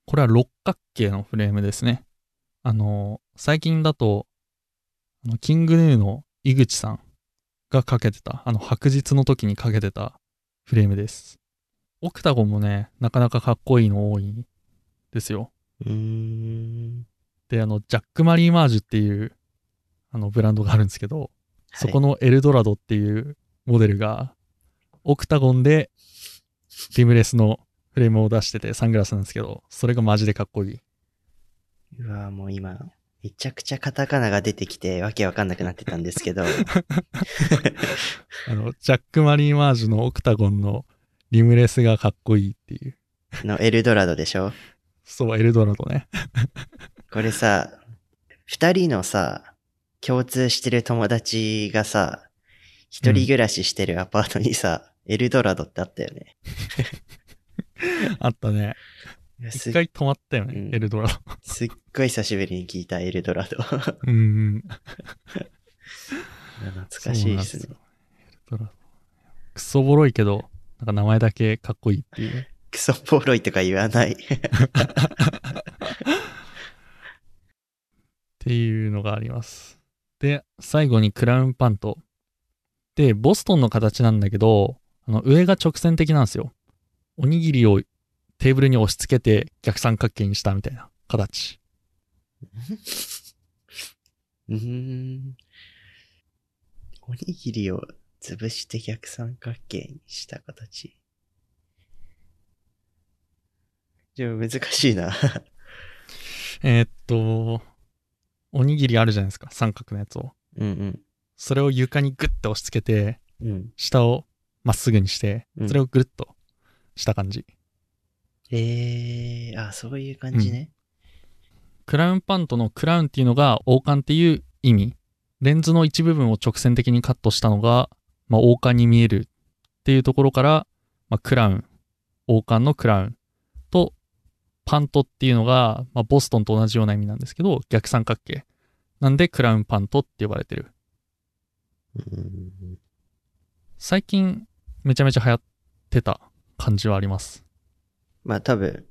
これは六角形のフレームですね。あの、最近だと、あのキングヌーの井口さんがかけてた、あの白日の時にかけてたフレームです。オクタゴンもね、なかなかかっこいいの多いですよ。で、あの、ジャック・マリーマージュっていう、あの、ブランドがあるんですけど、そこのエルドラドっていうモデルが、オクタゴンで、リムレスのフレームを出してて、サングラスなんですけど、それがマジでかっこいい。うわもう今、めちゃくちゃカタカナが出てきてわけわかんなくなってたんですけど、あの、ジャック・マリーマージュのオクタゴンのリムレスがかっこいいっていう。のエルドラドでしょ？そう、エルドラドね。これさ、二人のさ、共通してる友達がさ、一人暮らししてるアパートにさ、エルドラドってあったよね。あったね。一回止まったよね、うんエルドラド。すっごい久しぶりに聞いたエルドラド。懐うんうん。かしいですね。クソボロいけど、なんか名前だけかっこいいっていう。クソボロいとか言わない。っていうのがあります。で、最後にクラウンパント。で、ボストンの形なんだけど、あの上が直線的なんですよ。おにぎりをテーブルに押し付けて逆三角形にしたみたいな形。うーん。おにぎりを潰して逆三角形にした形。じゃあ難しいな。えーっと、おにぎりあるじゃないですか、三角のやつを。うんそれを床にグッて押し付けて、うん。うん。下をまっすぐにしてう、んそれをぐるっとした感じ。えー、あ、そういう感じね。クラウンパントのクラウンっていうのが王冠っていう意味。レンズの一部分を直線的にカットしたのが、まあ、王冠に見えるっていうところから、まあ、クラウン、王冠のクラウンと、パントっていうのが、まあ、ボストンと同じような意味なんですけど、逆三角形。なんでクラウンパントって呼ばれてる。うん最近めちゃめちゃ流行ってた感じはあります。まあ多分、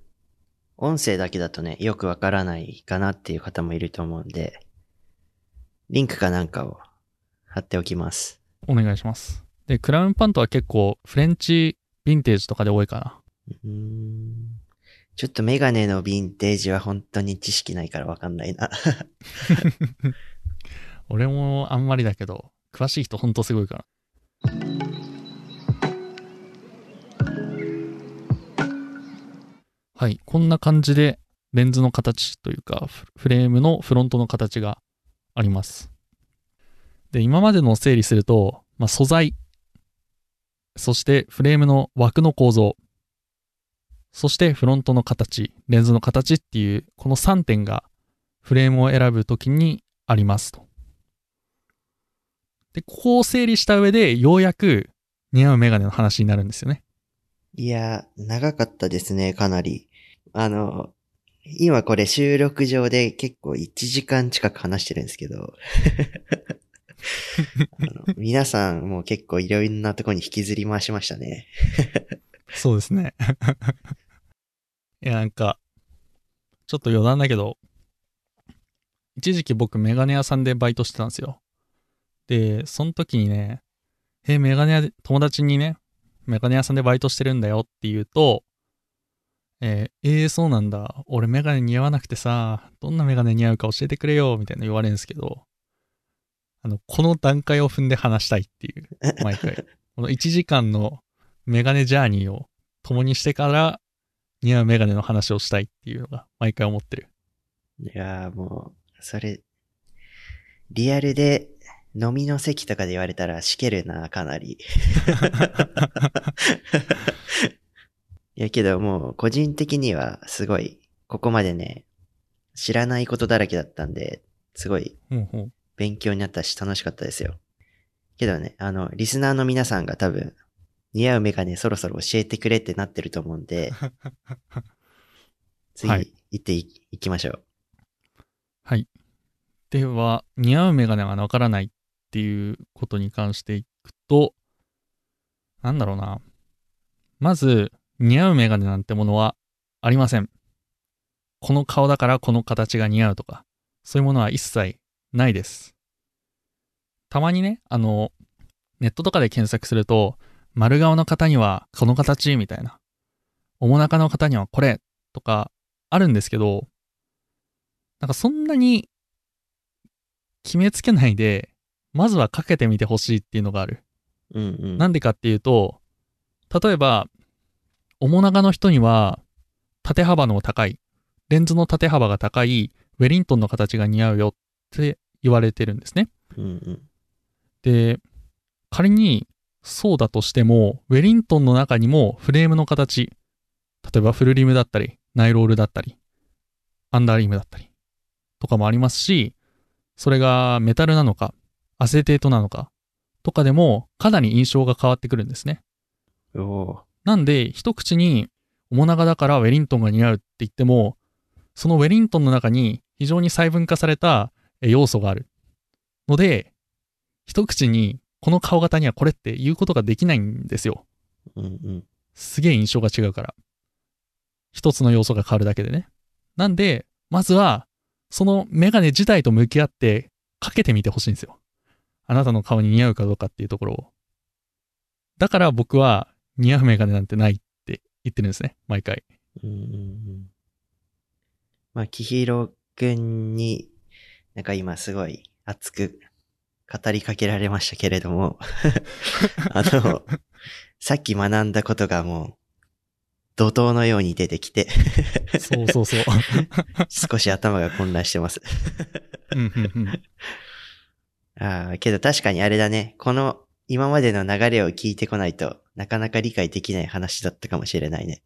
音声だけだとね、よくわからないかなっていう方もいると思うんで、リンクかなんかを貼っておきます。お願いします。で、クラウンパントは結構フレンチヴィンテージとかで多いかな。うーんちょっとメガネのヴィンテージは本当に知識ないからわかんないな。俺もあんまりだけど、詳しい人ほんとすごいから。はい、こんな感じでレンズの形というか、フレームのフロントの形があります。で、今までの整理すると、まあ、素材、そしてフレームの枠の構造、そしてフロントの形、レンズの形っていう、この3点がフレームを選ぶときにありますと。で、ここを整理した上で、ようやく似合うメガネの話になるんですよね。いや、長かったですね、かなり。あの、今これ収録上で結構1時間近く話してるんですけど、皆さんもう結構いろんなとこに引きずり回しましたね。そうですね。いや、なんか、ちょっと余談だけど、一時期僕メガネ屋さんでバイトしてたんですよ。で、その時にね、え、メガネ屋で、友達にね、メガネ屋さんでバイトしてるんだよって言うと、えーえーそうなんだ。俺メガネ似合わなくてさ、どんなメガネ似合うか教えてくれよ、みたいな言われるんですけど、あの、この段階を踏んで話したいっていう、毎回。この1時間のメガネジャーニーを共にしてから似合うメガネの話をしたいっていうのが毎回思ってる。いやーもう、それ、リアルで飲みの席とかで言われたらしけるな、かなり。いやけどもう個人的にはすごい、ここまでね、知らないことだらけだったんで、すごい勉強になったし楽しかったですよ。けどね、あの、リスナーの皆さんが多分、似合うメガネそろそろ教えてくれってなってると思うんで、次、はい行っていいきましょう。はい。では、似合うメガネがわからないっていうことに関していくと、なんだろうな。まず、似合うメガネなんてものはありません。この顔だからこの形が似合うとか、そういうものは一切ないです。たまにね、あの、ネットとかで検索すると、丸顔の方にはこの形みたいな、おもなかの方にはこれとかあるんですけど、なんかそんなに決めつけないで、まずはかけてみてほしいっていうのがある。うんうん。なんでかっていうと、例えば、面長の人には縦幅の高い、レンズの縦幅が高いウェリントンの形が似合うよって言われてるんですね。うんうん。で、仮にそうだとしても、ウェリントンの中にもフレームの形、例えばフルリムだったり、ナイロールだったり、アンダーリムだったり、とかもありますし、それがメタルなのか、アセテートなのか、とかでもかなり印象が変わってくるんですね。おおなんで、一口に面長だからウェリントンが似合うって言っても、そのウェリントンの中に非常に細分化された要素がある。ので、一口にこの顔型にはこれって言うことができないんですよ。うんうん。すげえ印象が違うから。一つの要素が変わるだけでね。なんで、まずは、そのメガネ自体と向き合ってかけてみてほしいんですよ。あなたの顔に似合うかどうかっていうところを。だから僕は似合うメガネなんてないって言ってるんですね。毎回。うんうんうん。まあ、きひろくんに、なんか今すごい熱く語りかけられましたけれども、あの、さっき学んだことがもう、怒涛のように出てきて、そうそうそう。少し頭が混乱してます。うんうんうん ああ、けど確かにあれだね。この今までの流れを聞いてこないとなかなか理解できない話だったかもしれないね。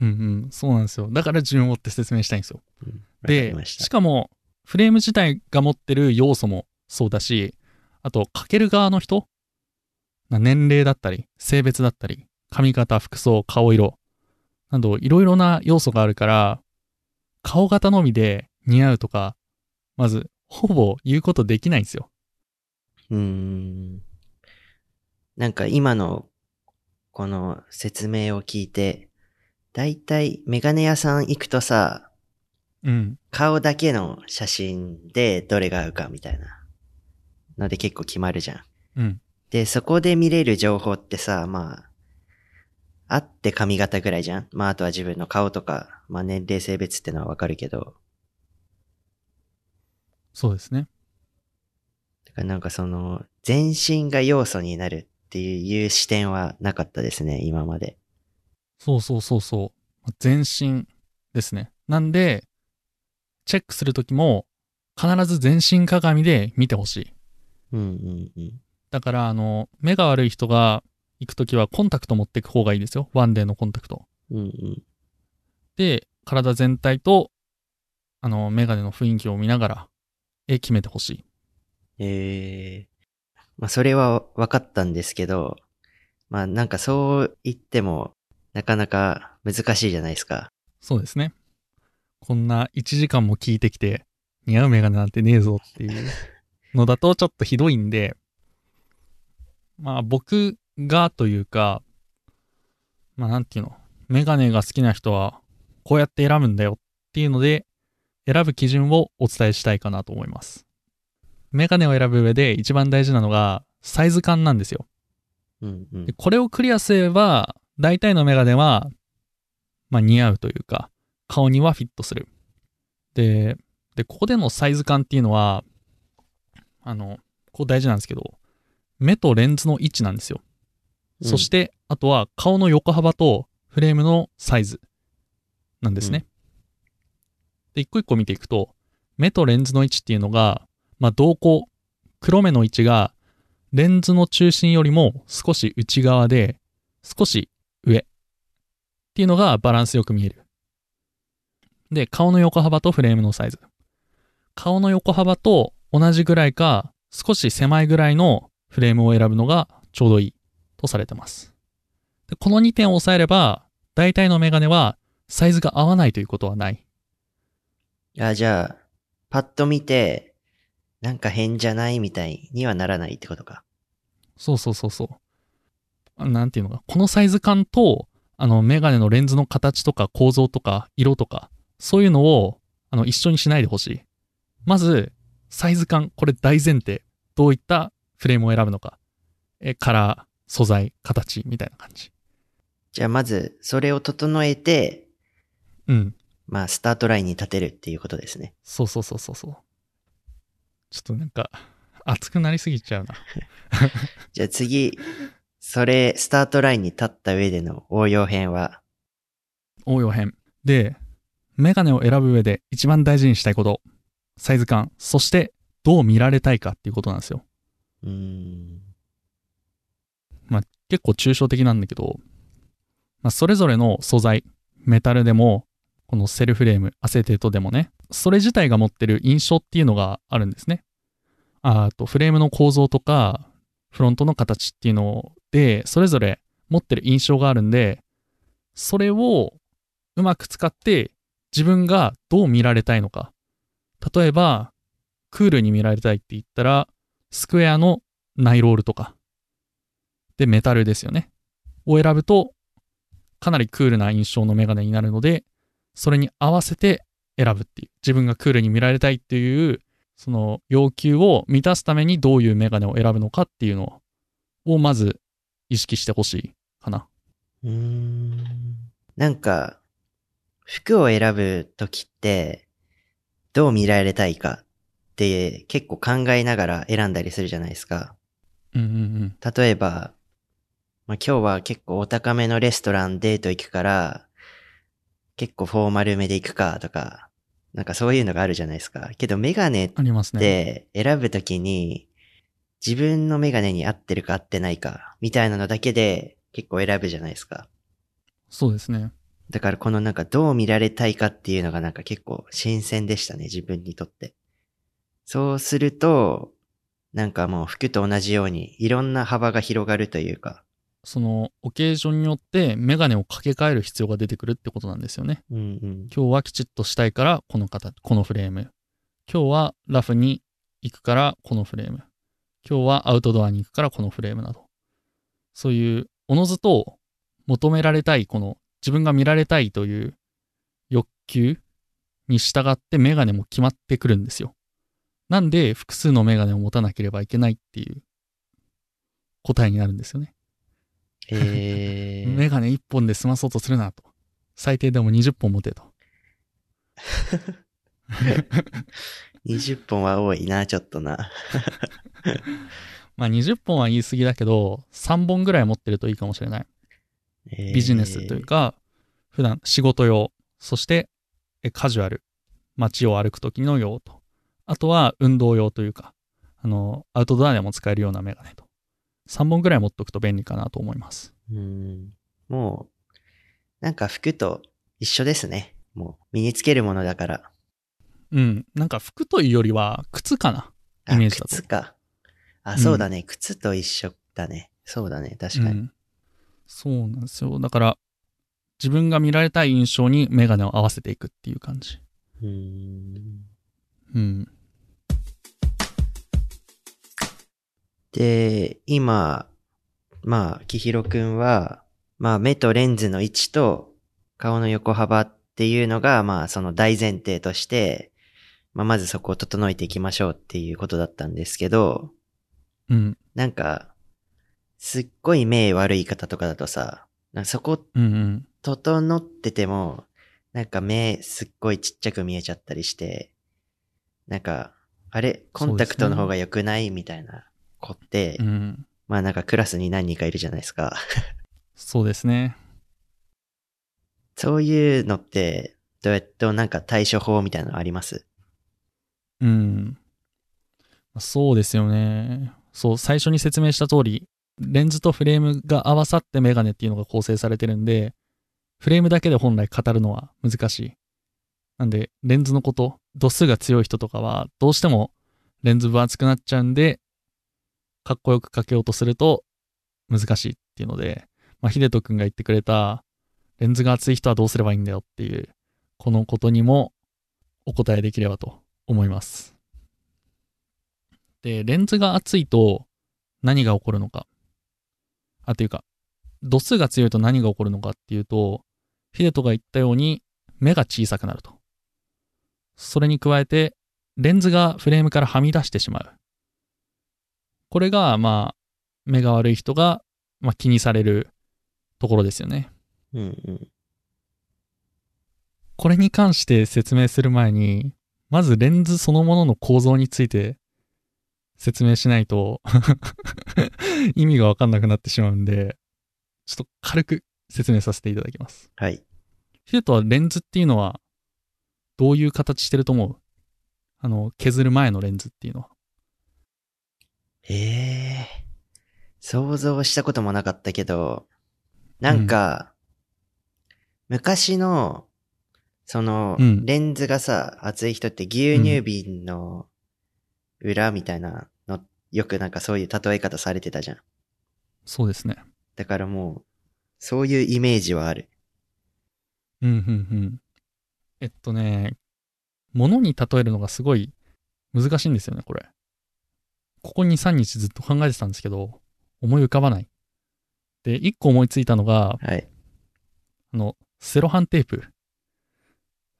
うんうん。そうなんですよ。だから順を追って説明したいんですよ。うん、でし。かも、フレーム自体が持ってる要素もそうだし、あと、かける側の人？な年齢だったり、性別だったり、髪型、服装、顔色、など、いろいろな要素があるから、顔型のみで似合うとか、まず、ほぼ言うことできないんですよ。うーん。なんか今のこの説明を聞いて、だいたいメガネ屋さん行くとさ、うん。顔だけの写真でどれが合うかみたいなので結構決まるじゃん。うん。で、そこで見れる情報ってさ、まあ、あって髪型ぐらいじゃんまああとは自分の顔とか、まあ年齢性別ってのはわかるけど、そうですね。だからなんかその、全身が要素になるっていう視点はなかったですね、今まで。そうそうそうそう。全身ですね。なんで、チェックするときも、必ず全身鏡で見てほしい。うんうんうん。だから、あの、目が悪い人が行くときはコンタクト持っていく方がいいですよ。ワンデーのコンタクト。うんうん。で、体全体と、あの、メガネの雰囲気を見ながら、絵決めてほしい。ええまあそれは分かったんですけど、まあなんかそう言っても、なかなか難しいじゃないですか。そうですね。こんな1時間も聞いてきて、似合うメガネなんてねえぞっていう のだとちょっとひどいんで、まあ僕がというか、まあなんていうの、メガネが好きな人はこうやって選ぶんだよっていうので、選ぶ基準をお伝えしたいかなと思います。メガネを選ぶ上で一番大事なのがサイズ感なんですよ。うんうんで。これをクリアすれば、大体のメガネは、まあ似合うというか、顔にはフィットする。で、で、ここでのサイズ感っていうのは、あの、ここ大事なんですけど、目とレンズの位置なんですよ。そして、あとは顔の横幅とフレームのサイズなんですね。で、一個一個見ていくと、目とレンズの位置っていうのが、まあ、瞳孔、黒目の位置が、レンズの中心よりも少し内側で、少し上っていうのがバランスよく見える。で、顔の横幅とフレームのサイズ。顔の横幅と同じぐらいか、少し狭いぐらいのフレームを選ぶのがちょうどいいとされてます。でこの2点を押さえれば、大体のメガネはサイズが合わないということはない。あ、じゃあ、パッと見て、なんか変じゃないみたいにはならないってことか。そうそうそうそう。なんていうのか、このサイズ感と、あの、メガネのレンズの形とか構造とか色とか、そういうのを、あの、一緒にしないでほしい。まず、サイズ感、これ大前提。どういったフレームを選ぶのか。え、カラー、素材、形、みたいな感じ。じゃあまず、それを整えて、うん。まあ、スタートラインに立てるっていうことですね。そうそうそうそうそう。ちょっとなんか、熱くなりすぎちゃうな。じゃあ次、それ、スタートラインに立った上での応用編は、応用編。で、メガネを選ぶ上で一番大事にしたいこと。サイズ感。そして、どう見られたいかっていうことなんですよ。うーん、結構抽象的なんだけど、まあ、それぞれの素材、メタルでも、このセルフレーム、アセテートでもね、それ自体が持ってる印象っていうのがあるんですね。ああと、フレームの構造とか、フロントの形っていうので、それぞれ持ってる印象があるんで、それをうまく使って自分がどう見られたいのか。例えば、クールに見られたいって言ったら、スクエアのナイロールとか。で、メタルですよね。を選ぶと、かなりクールな印象のメガネになるので、それに合わせて選ぶっていう。自分がクールに見られたいっていう、その要求を満たすためにどういうメガネを選ぶのかっていうのを、まず意識してほしいかな。うーん。なんか、服を選ぶときって、どう見られたいかって結構考えながら選んだりするじゃないですか。うんうんうん。例えば、まあ、今日は結構お高めのレストランデート行くから、結構フォーマルめで行くかとか、なんかそういうのがあるじゃないですか。けどメガネっ。て選ぶときに、自分のメガネに合ってるか合ってないか、みたいなのだけで結構選ぶじゃないですか。そうですね。だからこのなんかどう見られたいかっていうのがなんか結構新鮮でしたね、自分にとって。そうすると、なんかもう服と同じようにいろんな幅が広がるというか。そのオケージョンによってメガネを掛け替える必要が出てくるってことなんですよね。うんうん。今日はきちっとしたいからこの形、このフレーム。今日はラフに行くからこのフレーム。今日はアウトドアに行くからこのフレームなど。そういう、おのずと求められたい、この自分が見られたいという欲求に従ってメガネも決まってくるんですよ。なんで複数のメガネを持たなければいけないっていう答えになるんですよね。えー、メガネ1本で済まそうとするなと。最低でも20本持てと。20本は多いな、ちょっとな。まあ20本は言い過ぎだけど、3本ぐらい持ってるといいかもしれない。えービジネスというか、普段仕事用、そしてえカジュアル、街を歩く時の用と。あとは運動用というか、あの、アウトドアでも使えるようなメガネと。3本ぐらい持っとくと便利かなと思います。うん。もう、なんか服と一緒ですね。もう身につけるものだから。うん。なんか服というよりは靴かな。あイメージだと靴か。あ、うんそうだね。靴と一緒だね。そうだね。確かに。うん。そうなんですよ。だから、自分が見られたい印象にメガネを合わせていくっていう感じ。うーん。うん。で、今、まあ、きひろくんは、まあ、目とレンズの位置と顔の横幅っていうのが、まあ、その大前提として、まあ、まずそこを整えていきましょうっていうことだったんですけど、うん。なんか、すっごい目悪い方とかだとさ、なんかそこ。整ってても、なんか目すっごいちっちゃく見えちゃったりして、なんか、あれ、コンタクトの方が良くない？みたいな子って、うん。まあなんかクラスに何人かいるじゃないですか。そうですね。そういうのって、どうやってなんか対処法みたいなのあります？うん。そうですよね。そう、最初に説明した通り、レンズとフレームが合わさってメガネっていうのが構成されてるんで、フレームだけで本来語るのは難しい。なんで、レンズのこと、度数が強い人とかは、どうしてもレンズ分厚くなっちゃうんで、かっこよくかけようとすると難しいっていうので、まあ、ヒデト君が言ってくれた、レンズが厚い人はどうすればいいんだよっていう、このことにもお答えできればと思います。で、レンズが厚いと何が起こるのか。あ、というか、度数が強いと何が起こるのかっていうと、ヒデトが言ったように目が小さくなると。それに加えて、レンズがフレームからはみ出してしまう。これが、まあ、目が悪い人が、まあ、気にされるところですよね。うんうん。これに関して説明する前に、まずレンズそのものの構造について説明しないと 意味がわかんなくなってしまうんで、ちょっと軽く説明させていただきます。はい。ヒデトはレンズっていうのはどういう形してると思う？あの、削る前のレンズっていうのは。ええ想像したこともなかったけど、なんか、昔の、その、うんレンズがさ、厚い人って牛乳瓶の裏みたいなの、よくなんかそういう例え方されてたじゃん。そうですね。だからもう、そういうイメージはある。うんうんうん。えっとね、物に例えるのがすごい難しいんですよね、これ。ここ2、3日ずっと考えてたんですけど、思い浮かばない。で、1個思いついたのが、はい。あの、セロハンテープ。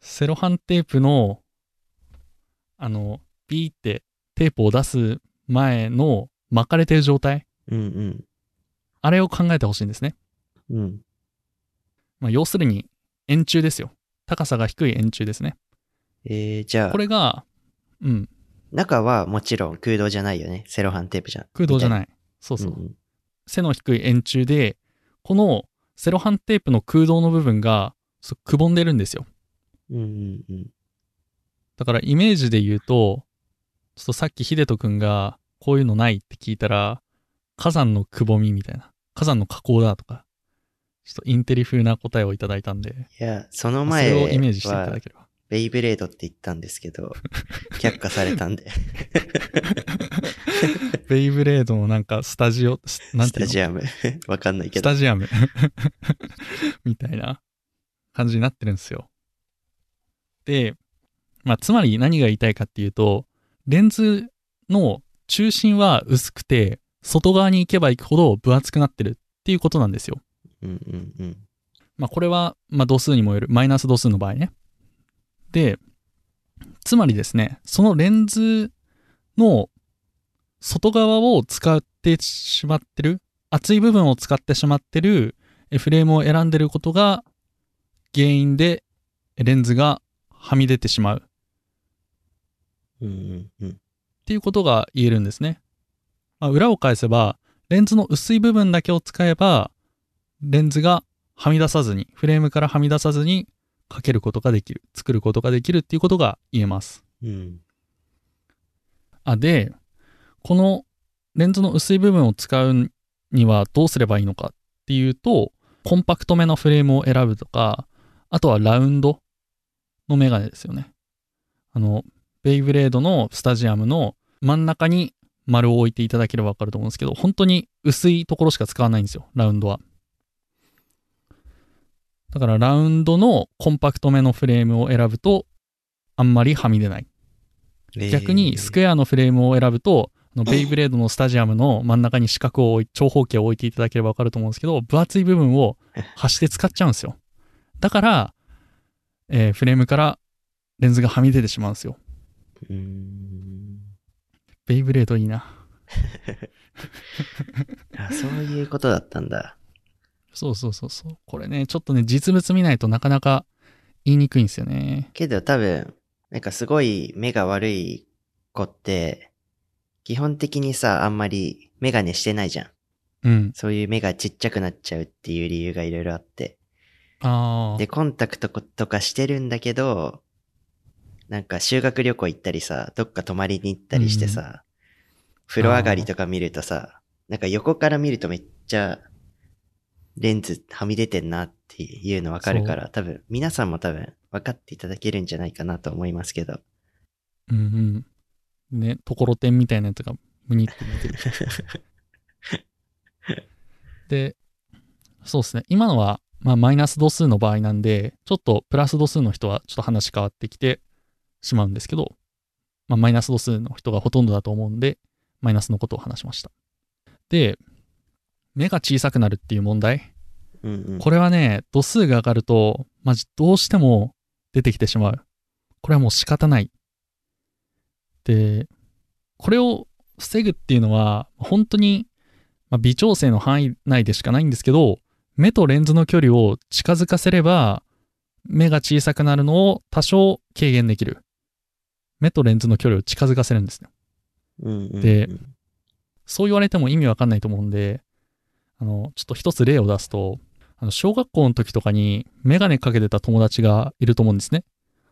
セロハンテープの、あの、ビーってテープを出す前の巻かれてる状態？うんあれを考えてほしいんですね。うん。うん。まあ、要するに円柱ですよ。高さが低い円柱ですね。えー、じゃあこ、れが、うん、中はもちろん空洞じゃないよね。セロハンテープじゃ。空洞じゃない。そうそう。んん背の低い円柱で、このセロハンテープの空洞の部分がくぼんでるんですよ。うんうんうん。だからイメージで言うと、ちょっとさっき秀人くんがこういうのないって聞いたら、火山のくぼみみたいな、火山の火口だとか、ちょっとインテリ風な答えをいただいたんで、いや、そのそ前れをイメージしていたはだければ。ベイブレードって言ったんですけど、却下されたんで、ベイブレードのなんかスタジオ、スなんスていうの？タジアム。わかんないけど。スタジアム みたいな感じになってるんですよ。で、まあ、つまり何が言いたいかっていうと、レンズの中心は薄くて、外側に行けば行くほど分厚くなってるっていうことなんですよ。うんうんうん。まあ、これは、まあ、度数にもよる、マイナス度数の場合ね。で、つまりですね、そのレンズの外側を使ってしまってる、厚い部分を使ってしまってるえフレームを選んでることが原因でレンズがはみ出てしまうっうんうんうん。ていうことが言えるんですね。まあ、裏を返せば、レンズの薄い部分だけを使えば、レンズがはみ出さずに、フレームからはみ出さずにかけることができる、作ることができるっていうことが言えます。うん。あ、で、このレンズの薄い部分を使うにはどうすればいいのかっていうと、コンパクトめのフレームを選ぶとか、あとはラウンドのメガネですよね。あの、ベイブレードのスタジアムの真ん中に丸を置いていただければわかると思うんですけど、本当に薄いところしか使わないんですよ、ラウンドは。だからラウンドのコンパクトめのフレームを選ぶと、あんまりはみ出ない。逆にスクエアのフレームを選ぶと、あのベイブレードのスタジアムの真ん中に四角を長方形を置いていただければわかると思うんですけど、分厚い部分を端で使っちゃうんですよ。だから、えーフレームからレンズがはみ出てしまうんですよ。ベイブレードいいな。あ、そういうことだったんだ。そうそうそうそう。これね、ちょっとね、実物見ないとなかなか言いにくいんですよね。けど多分、なんかすごい目が悪い子って、基本的にさ、あんまりメガネしてないじゃん。うん。そういう目がちっちゃくなっちゃうっていう理由がいろいろあって。ああで、。コンタクトとかしてるんだけど、なんか修学旅行行ったりさ、どっか泊まりに行ったりしてさ、風呂上がりとか見るとさ、なんか横から見るとめっちゃレンズはみ出てんなっていうのわかるから、多分皆さんも多分分かっていただけるんじゃないかなと思いますけど。うんうん。ね、ところてんみたいなやつがムニって出てる。で、そうですね。今のは、まあ、マイナス度数の場合なんで、ちょっとプラス度数の人はちょっと話変わってきてしまうんですけど、まあ、マイナス度数の人がほとんどだと思うんで、マイナスのことを話しました。で、目が小さくなるっていう問題。うんうん。これはね、度数が上がると、まじどうしても出てきてしまう。これはもう仕方ない。で、これを防ぐっていうのは、本当に、まあ、微調整の範囲内でしかないんですけど、目とレンズの距離を近づかせれば、目が小さくなるのを多少軽減できる。目とレンズの距離を近づかせるんですね。うんうんうんでそう言われても意味わかんないと思うんで、あの、ちょっと一つ例を出すと、あの、小学校の時とかにメガネかけてた友達がいると思うんですね。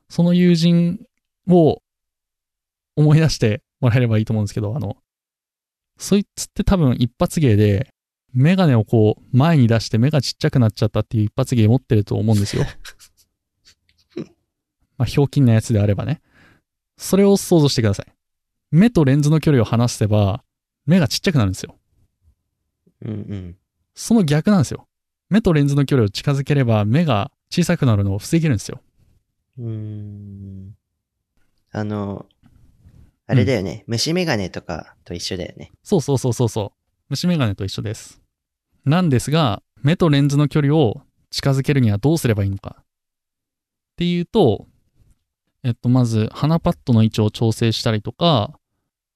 その友人を思い出してもらえればいいと思うんですけど、あの、そいつって多分一発芸で、メガネをこう前に出して目がちっちゃくなっちゃったっていう一発芸持ってると思うんですよ。まあ、ひょうきんなやつであればね。それを想像してください。目とレンズの距離を離せば、目がちっちゃくなるんですよ。うんうん。その逆なんですよ。目とレンズの距離を近づければ目が小さくなるのを防げるんですよ。うーん。あの、あれだよね。虫眼鏡とかと一緒だよね。そうそうそうそうそう。虫眼鏡と一緒です。なんですが、目とレンズの距離を近づけるにはどうすればいいのか。っていうと、えっと、まず、鼻パッドの位置を調整したりとか、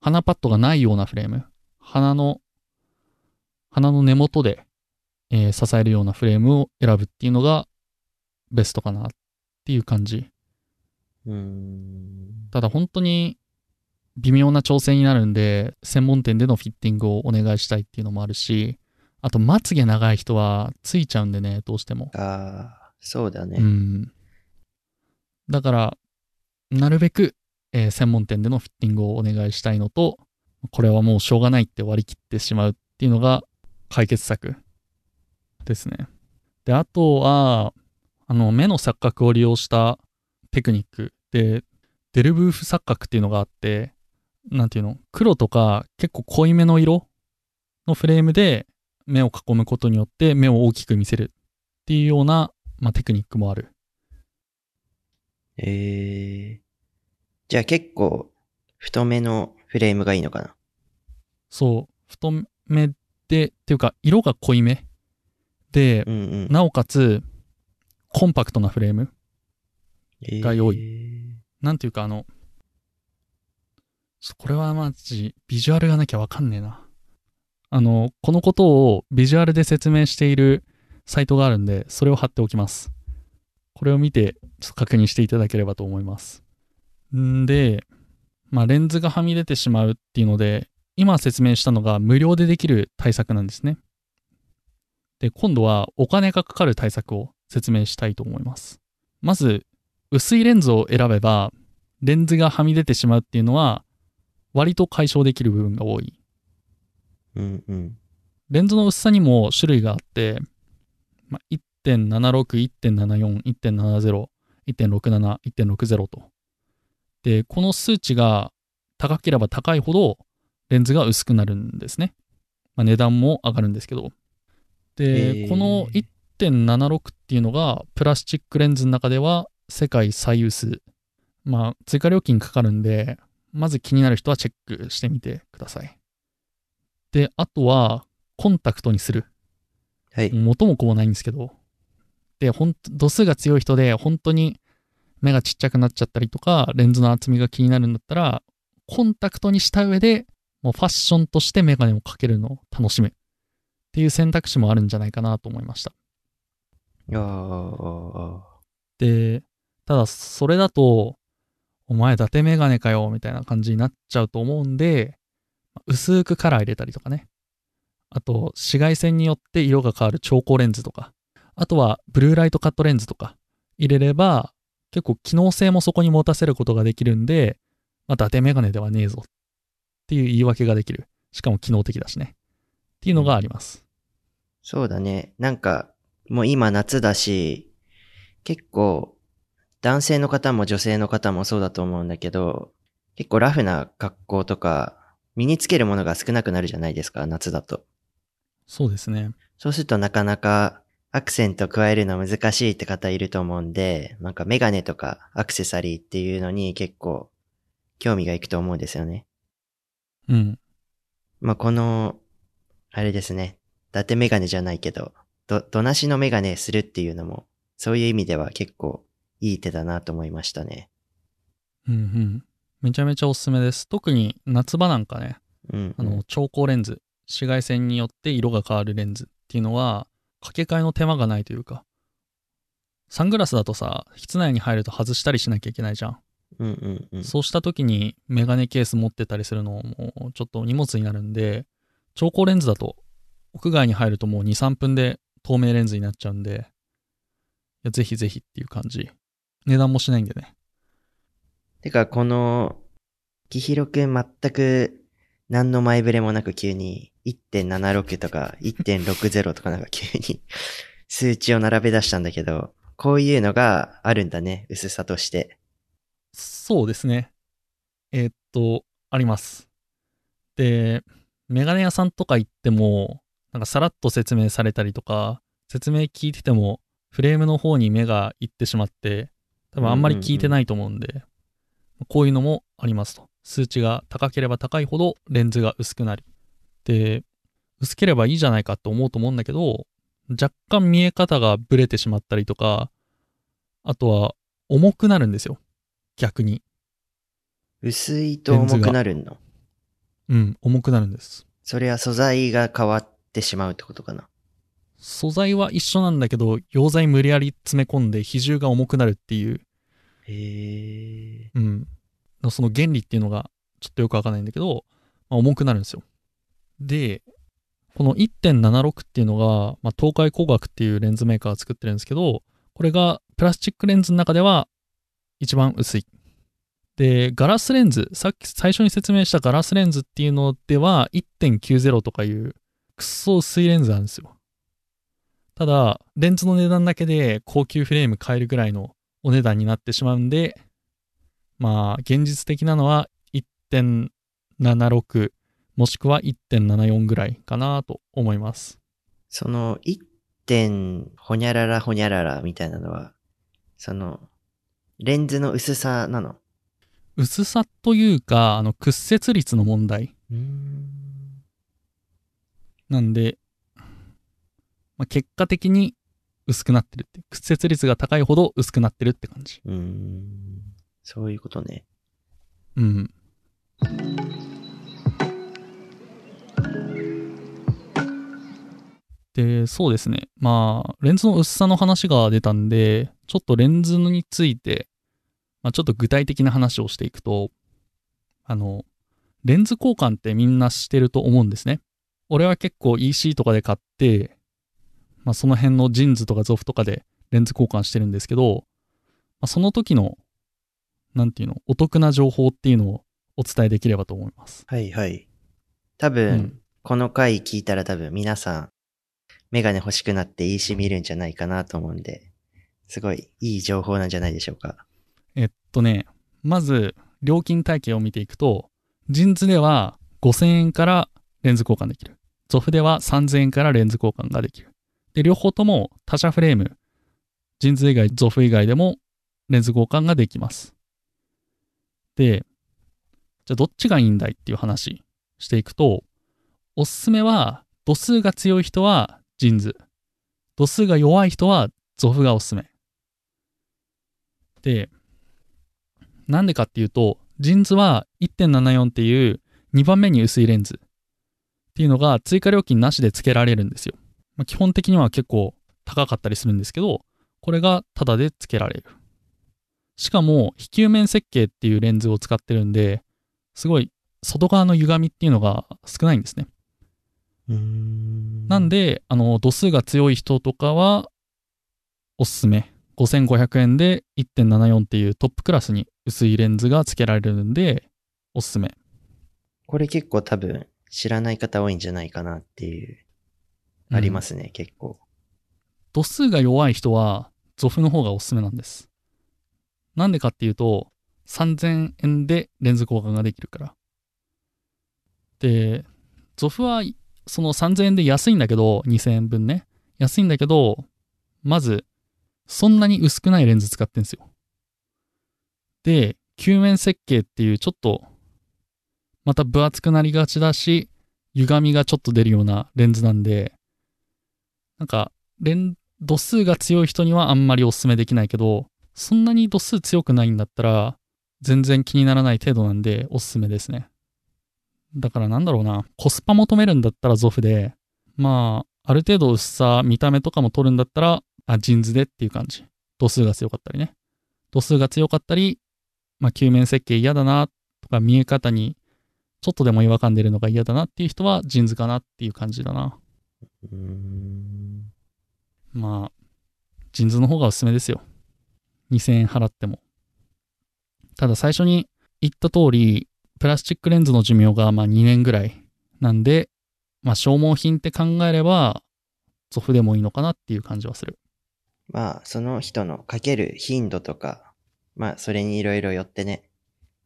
鼻パッドがないようなフレーム。鼻の、鼻の根元で、えー支えるようなフレームを選ぶっていうのがベストかなっていう感じ。うーん。ただ本当に微妙な調整になるんで、専門店でのフィッティングをお願いしたいっていうのもあるし、あとまつげ長い人はついちゃうんでね、どうしても。ああ、そうだね。うん。だから、なるべく、えー専門店でのフィッティングをお願いしたいのと、これはもうしょうがないって割り切ってしまうっていうのが解決策ですね。で、あとは、あの、目の錯覚を利用したテクニックで、デルブーフ錯覚っていうのがあって、なんていうの？黒とか結構濃いめの色のフレームで目を囲むことによって目を大きく見せるっていうような、まあ、テクニックもある。ええじゃあ結構、太めのフレームがいいのかな？そう、太めで、っていうか、色が濃いめでう、んうん。なおかつ、コンパクトなフレーム。が良い。なんていうか、あの、これはマジ、ビジュアルがなきゃわかんねえな。あの、このことをビジュアルで説明しているサイトがあるんで、それを貼っておきます。これを見て、ちょっと確認していただければと思います。んで、まあ、レンズがはみ出てしまうっていうので、今説明したのが無料でできる対策なんですね。で、今度はお金がかかる対策を説明したいと思います。まず、薄いレンズを選べば、レンズがはみ出てしまうっていうのは、割と解消できる部分が多い。うんうん。レンズの薄さにも種類があって、まあ、1.76、1.74、1.70、1.67、1.60と。で、この数値が高ければ高いほどレンズが薄くなるんですね。まあ、値段も上がるんですけど。で、へーこの1.76っていうのがプラスチックレンズの中では世界最薄。まあ、追加料金かかるんで、まず気になる人はチェックしてみてください。で、あとは、コンタクトにする。はい。元も子もないんですけど。で、ほんと、度数が強い人で、本当に目がちっちゃくなっちゃったりとか、レンズの厚みが気になるんだったら、コンタクトにした上で、もうファッションとしてメガネをかけるのを楽しむ。っていう選択肢もあるんじゃないかなと思いました。ああ、で、ただそれだと、お前伊達メガネかよ、みたいな感じになっちゃうと思うんで、薄くカラー入れたりとかね。あと、紫外線によって色が変わる超光レンズとか、あとはブルーライトカットレンズとか入れれば、結構機能性もそこに持たせることができるんで、まあ、伊達メガネではねえぞっていう言い訳ができる。しかも機能的だしね。っていうのがあります。そうだね。なんか、もう今夏だし、結構、男性の方も女性の方もそうだと思うんだけど、結構ラフな格好とか、身につけるものが少なくなるじゃないですか、夏だと。そうですね。そうするとなかなかアクセント加えるの難しいって方いると思うんで、なんかメガネとかアクセサリーっていうのに結構興味がいくと思うんですよね。うん。まあ、この、あれですね。伊達メガネじゃないけど、ど、どなしのメガネするっていうのも、そういう意味では結構いい手だなと思いましたね。うんうん。めちゃめちゃおすすめです。特に夏場なんかね、うん、あの、超光レンズ、紫外線によって色が変わるレンズっていうのは、掛け替えの手間がないというか、サングラスだとさ、室内に入ると外したりしなきゃいけないじゃん。うんうんうん。そうした時にメガネケース持ってたりするのもちょっと荷物になるんで、超光レンズだと屋外に入るともう2、3分で透明レンズになっちゃうんで、いやぜひぜひっていう感じ。値段もしないんでね。てか、この、きひろくん全く何の前触れもなく急に1.76とか1.60とかなんか急に 数値を並べ出したんだけど、こういうのがあるんだね、薄さとして。そうですね。えーっと、あります。で、メガネ屋さんとか行っても、なんかさらっと説明されたりとか、説明聞いてても、フレームの方に目がいってしまって、多分あんまり効いてないと思うんで、こういうのもありますと。数値が高ければ高いほどレンズが薄くなり。で、薄ければいいじゃないかって思うと思うんだけど、若干見え方がブレてしまったりとか、あとは重くなるんですよ。逆に。薄いと重くなるの？うん、重くなるんです。それは素材が変わってしまうってことかな素材は一緒なんだけど、溶剤無理やり詰め込んで比重が重くなるっていう、へえ。うん。その原理っていうのがちょっとよくわかんないんだけど、まあ、重くなるんですよ。で、この1.76っていうのが、まあ、東海工学っていうレンズメーカーが作ってるんですけど、これがプラスチックレンズの中では一番薄い。で、ガラスレンズ、さっき最初に説明したガラスレンズっていうのでは1.90とかいうくっそ薄いレンズなんですよ。ただ、レンズの値段だけで高級フレーム買えるぐらいのお値段になってしまうんで、まあ、現実的なのは1.76もしくは1.74ぐらいかなと思います。その1点ほにゃららほにゃららみたいなのは、その、レンズの薄さなの？薄さというか、あの、屈折率の問題ん。なんで、まあ、結果的に薄くなってるって。屈折率が高いほど薄くなってるって感じ。うーん。そういうことね。うん。で、そうですね。まあ、レンズの薄さの話が出たんで、ちょっとレンズについて、まあ、ちょっと具体的な話をしていくと、あの、レンズ交換ってみんなしてると思うんですね。俺は結構 EC とかで買って、まあ、その辺のジンズとかゾフとかでレンズ交換してるんですけど、まあ、その時の、なんていうの、お得な情報っていうのをお伝えできればと思います。はいはい。多分、うんこの回聞いたら多分皆さん、メガネ欲しくなって EC 見るんじゃないかなと思うんで、すごいいい情報なんじゃないでしょうか。えっとね、まず、料金体系を見ていくと、ジンズでは5000円からレンズ交換できる。ゾフでは3000円からレンズ交換ができる。で、両方とも他社フレーム、ジンズ以外、ゾフ以外でもレンズ交換ができます。で、じゃあどっちがいいんだいっていう話していくと、おすすめは、度数が強い人はジンズ。度数が弱い人はゾフがおすすめ。で、なんでかっていうと、ジンズは1.74っていう2番目に薄いレンズっていうのが追加料金なしで付けられるんですよ。まあ、基本的には結構高かったりするんですけど、これがタダで付けられる。しかも、非球面設計っていうレンズを使ってるんで、すごい外側の歪みっていうのが少ないんですね。うーんなんで、あの、度数が強い人とかは、おすすめ。5500円で1.74っていうトップクラスに薄いレンズが付けられるんで、おすすめ。これ結構多分知らない方多いんじゃないかなっていう、ありますね、結構。度数が弱い人は、ゾフの方がおすすめなんです。なんでかっていうと、3000円でレンズ交換ができるから。で、ゾフは、その3000円で安いんだけど、2000円分ね。安いんだけど、まず、そんなに薄くないレンズ使ってんですよ。で、球面設計っていうちょっと、また分厚くなりがちだし、歪みがちょっと出るようなレンズなんで、なんか、レン、度数が強い人にはあんまりおすすめできないけど、そんなに度数強くないんだったら、全然気にならない程度なんでおすすめですね。だからなんだろうな、コスパ求めるんだったらゾフで、まあ、ある程度薄さ、見た目とかも取るんだったら、あ、ジンズでっていう感じ。度数が強かったりね。度数が強かったり、まあ、球面設計嫌だなとか見え方にちょっとでも違和感出るのが嫌だなっていう人はジンズかなっていう感じだな。まあ、ジンズの方がおすすめですよ。2000円払っても。ただ最初に言った通り、プラスチックレンズの寿命がまあ2年ぐらいなんで、まあ消耗品って考えれば、ゾフでもいいのかなっていう感じはする。まあ、その人のかける頻度とか、まあ、それにいろいろよってね、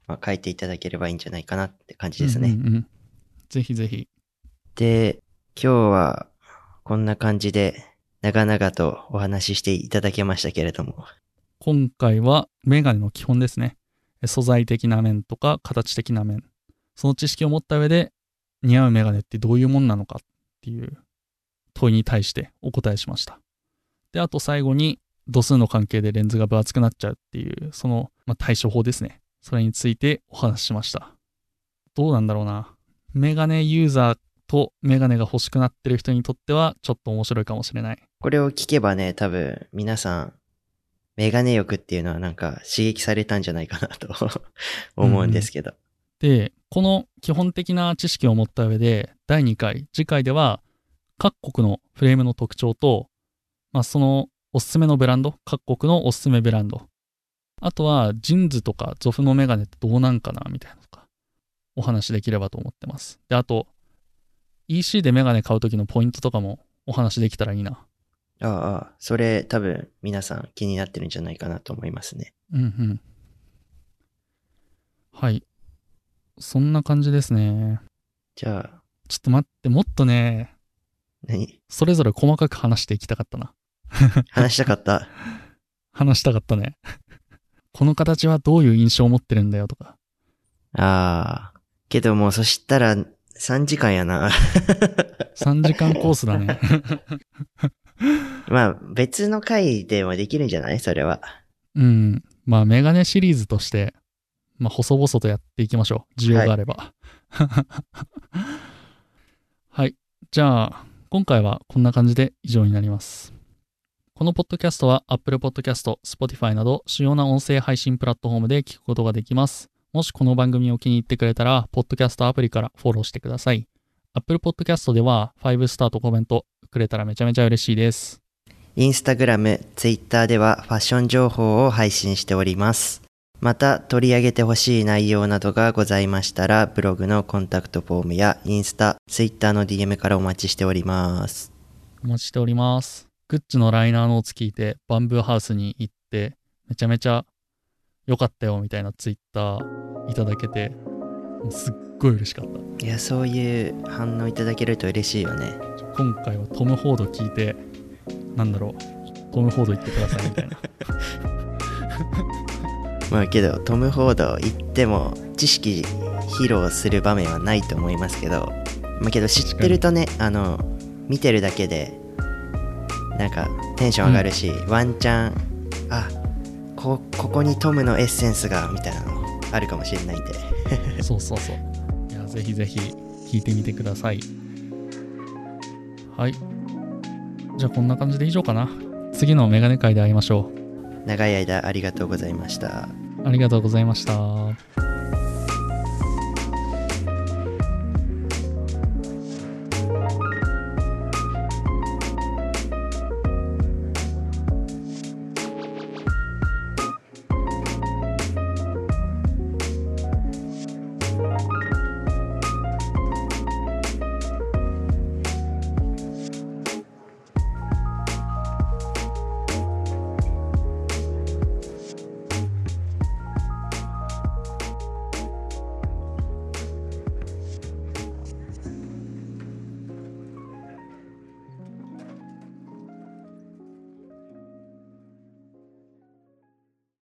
まあ、書いていただければいいんじゃないかなって感じですね。うんうんうんぜひぜひ。で、今日はこんな感じで、長々とお話ししていただけましたけれども。今回はメガネの基本ですね。素材的な面とか形的な面。その知識を持った上で似合うメガネってどういうもんなのかっていう問いに対してお答えしました。で、あと最後に度数の関係でレンズが分厚くなっちゃうっていう、その、まあ、対処法ですね。それについてお話ししました。どうなんだろうな。メガネユーザーとメガネが欲しくなってる人にとってはちょっと面白いかもしれない。これを聞けばね、多分皆さん、メガネ欲っていうのはなんか刺激されたんじゃないかなと思うんですけど、うん。で、この基本的な知識を持った上で、第2回、次回では各国のフレームの特徴と、まあ、そのおすすめのブランド、各国のおすすめブランド。あとは、ジンズとかゾフのメガネってどうなんかなみたいなとか、お話できればと思ってます。で、あと、EC でメガネ買う時のポイントとかもお話できたらいいな。ああ、それ多分皆さん気になってるんじゃないかなと思いますね。うんうん。はい。そんな感じですね。じゃあ。ちょっと待って、もっとね、何？それぞれ細かく話していきたかったな。話したかった？話したかったね。この形はどういう印象を持ってるんだよとか。ああ。けどもうそしたら3時間やな。3時間コースだね。まあ別の回でもできるんじゃない？それは。うん。まあメガネシリーズとして、まあ細々とやっていきましょう。需要があれば。はい、はい。じゃあ、今回はこんな感じで以上になります。このポッドキャストは Apple Podcast、Spotify など主要な音声配信プラットフォームで聞くことができます。もしこの番組を気に入ってくれたら、ポッドキャストアプリからフォローしてください。Apple Podcast では5スターとコメントくれたらめちゃめちゃ嬉しいです。インスタグラム、ツイッターではファッション情報を配信しております。また取り上げてほしい内容などがございましたら、ブログのコンタクトフォームやインスタ、ツイッターの DM からお待ちしております。お待ちしております。グッチのライナーノーツ聞いて、バンブーハウスに行って、めちゃめちゃ良かったよみたいなツイッターいただけて、すっごい嬉しかった。いや、そういう反応いただけると嬉しいよね。今回はトム・フォード聞いて、なんだろう、トム・フォード行ってくださいみたいな。まあけどトム・フォード行っても知識披露する場面はないと思いますけどまあけど知ってるとねあの見てるだけでなんかテンション上がるし、うん、ワンチャンあこここにトムのエッセンスがみたいなのあるかもしれないんで。そうそうそう。いやぜひぜひ聞いてみてください。はいじゃあこんな感じで以上かな次のメガネ会で会いましょう長い間ありがとうございました。ありがとうございました。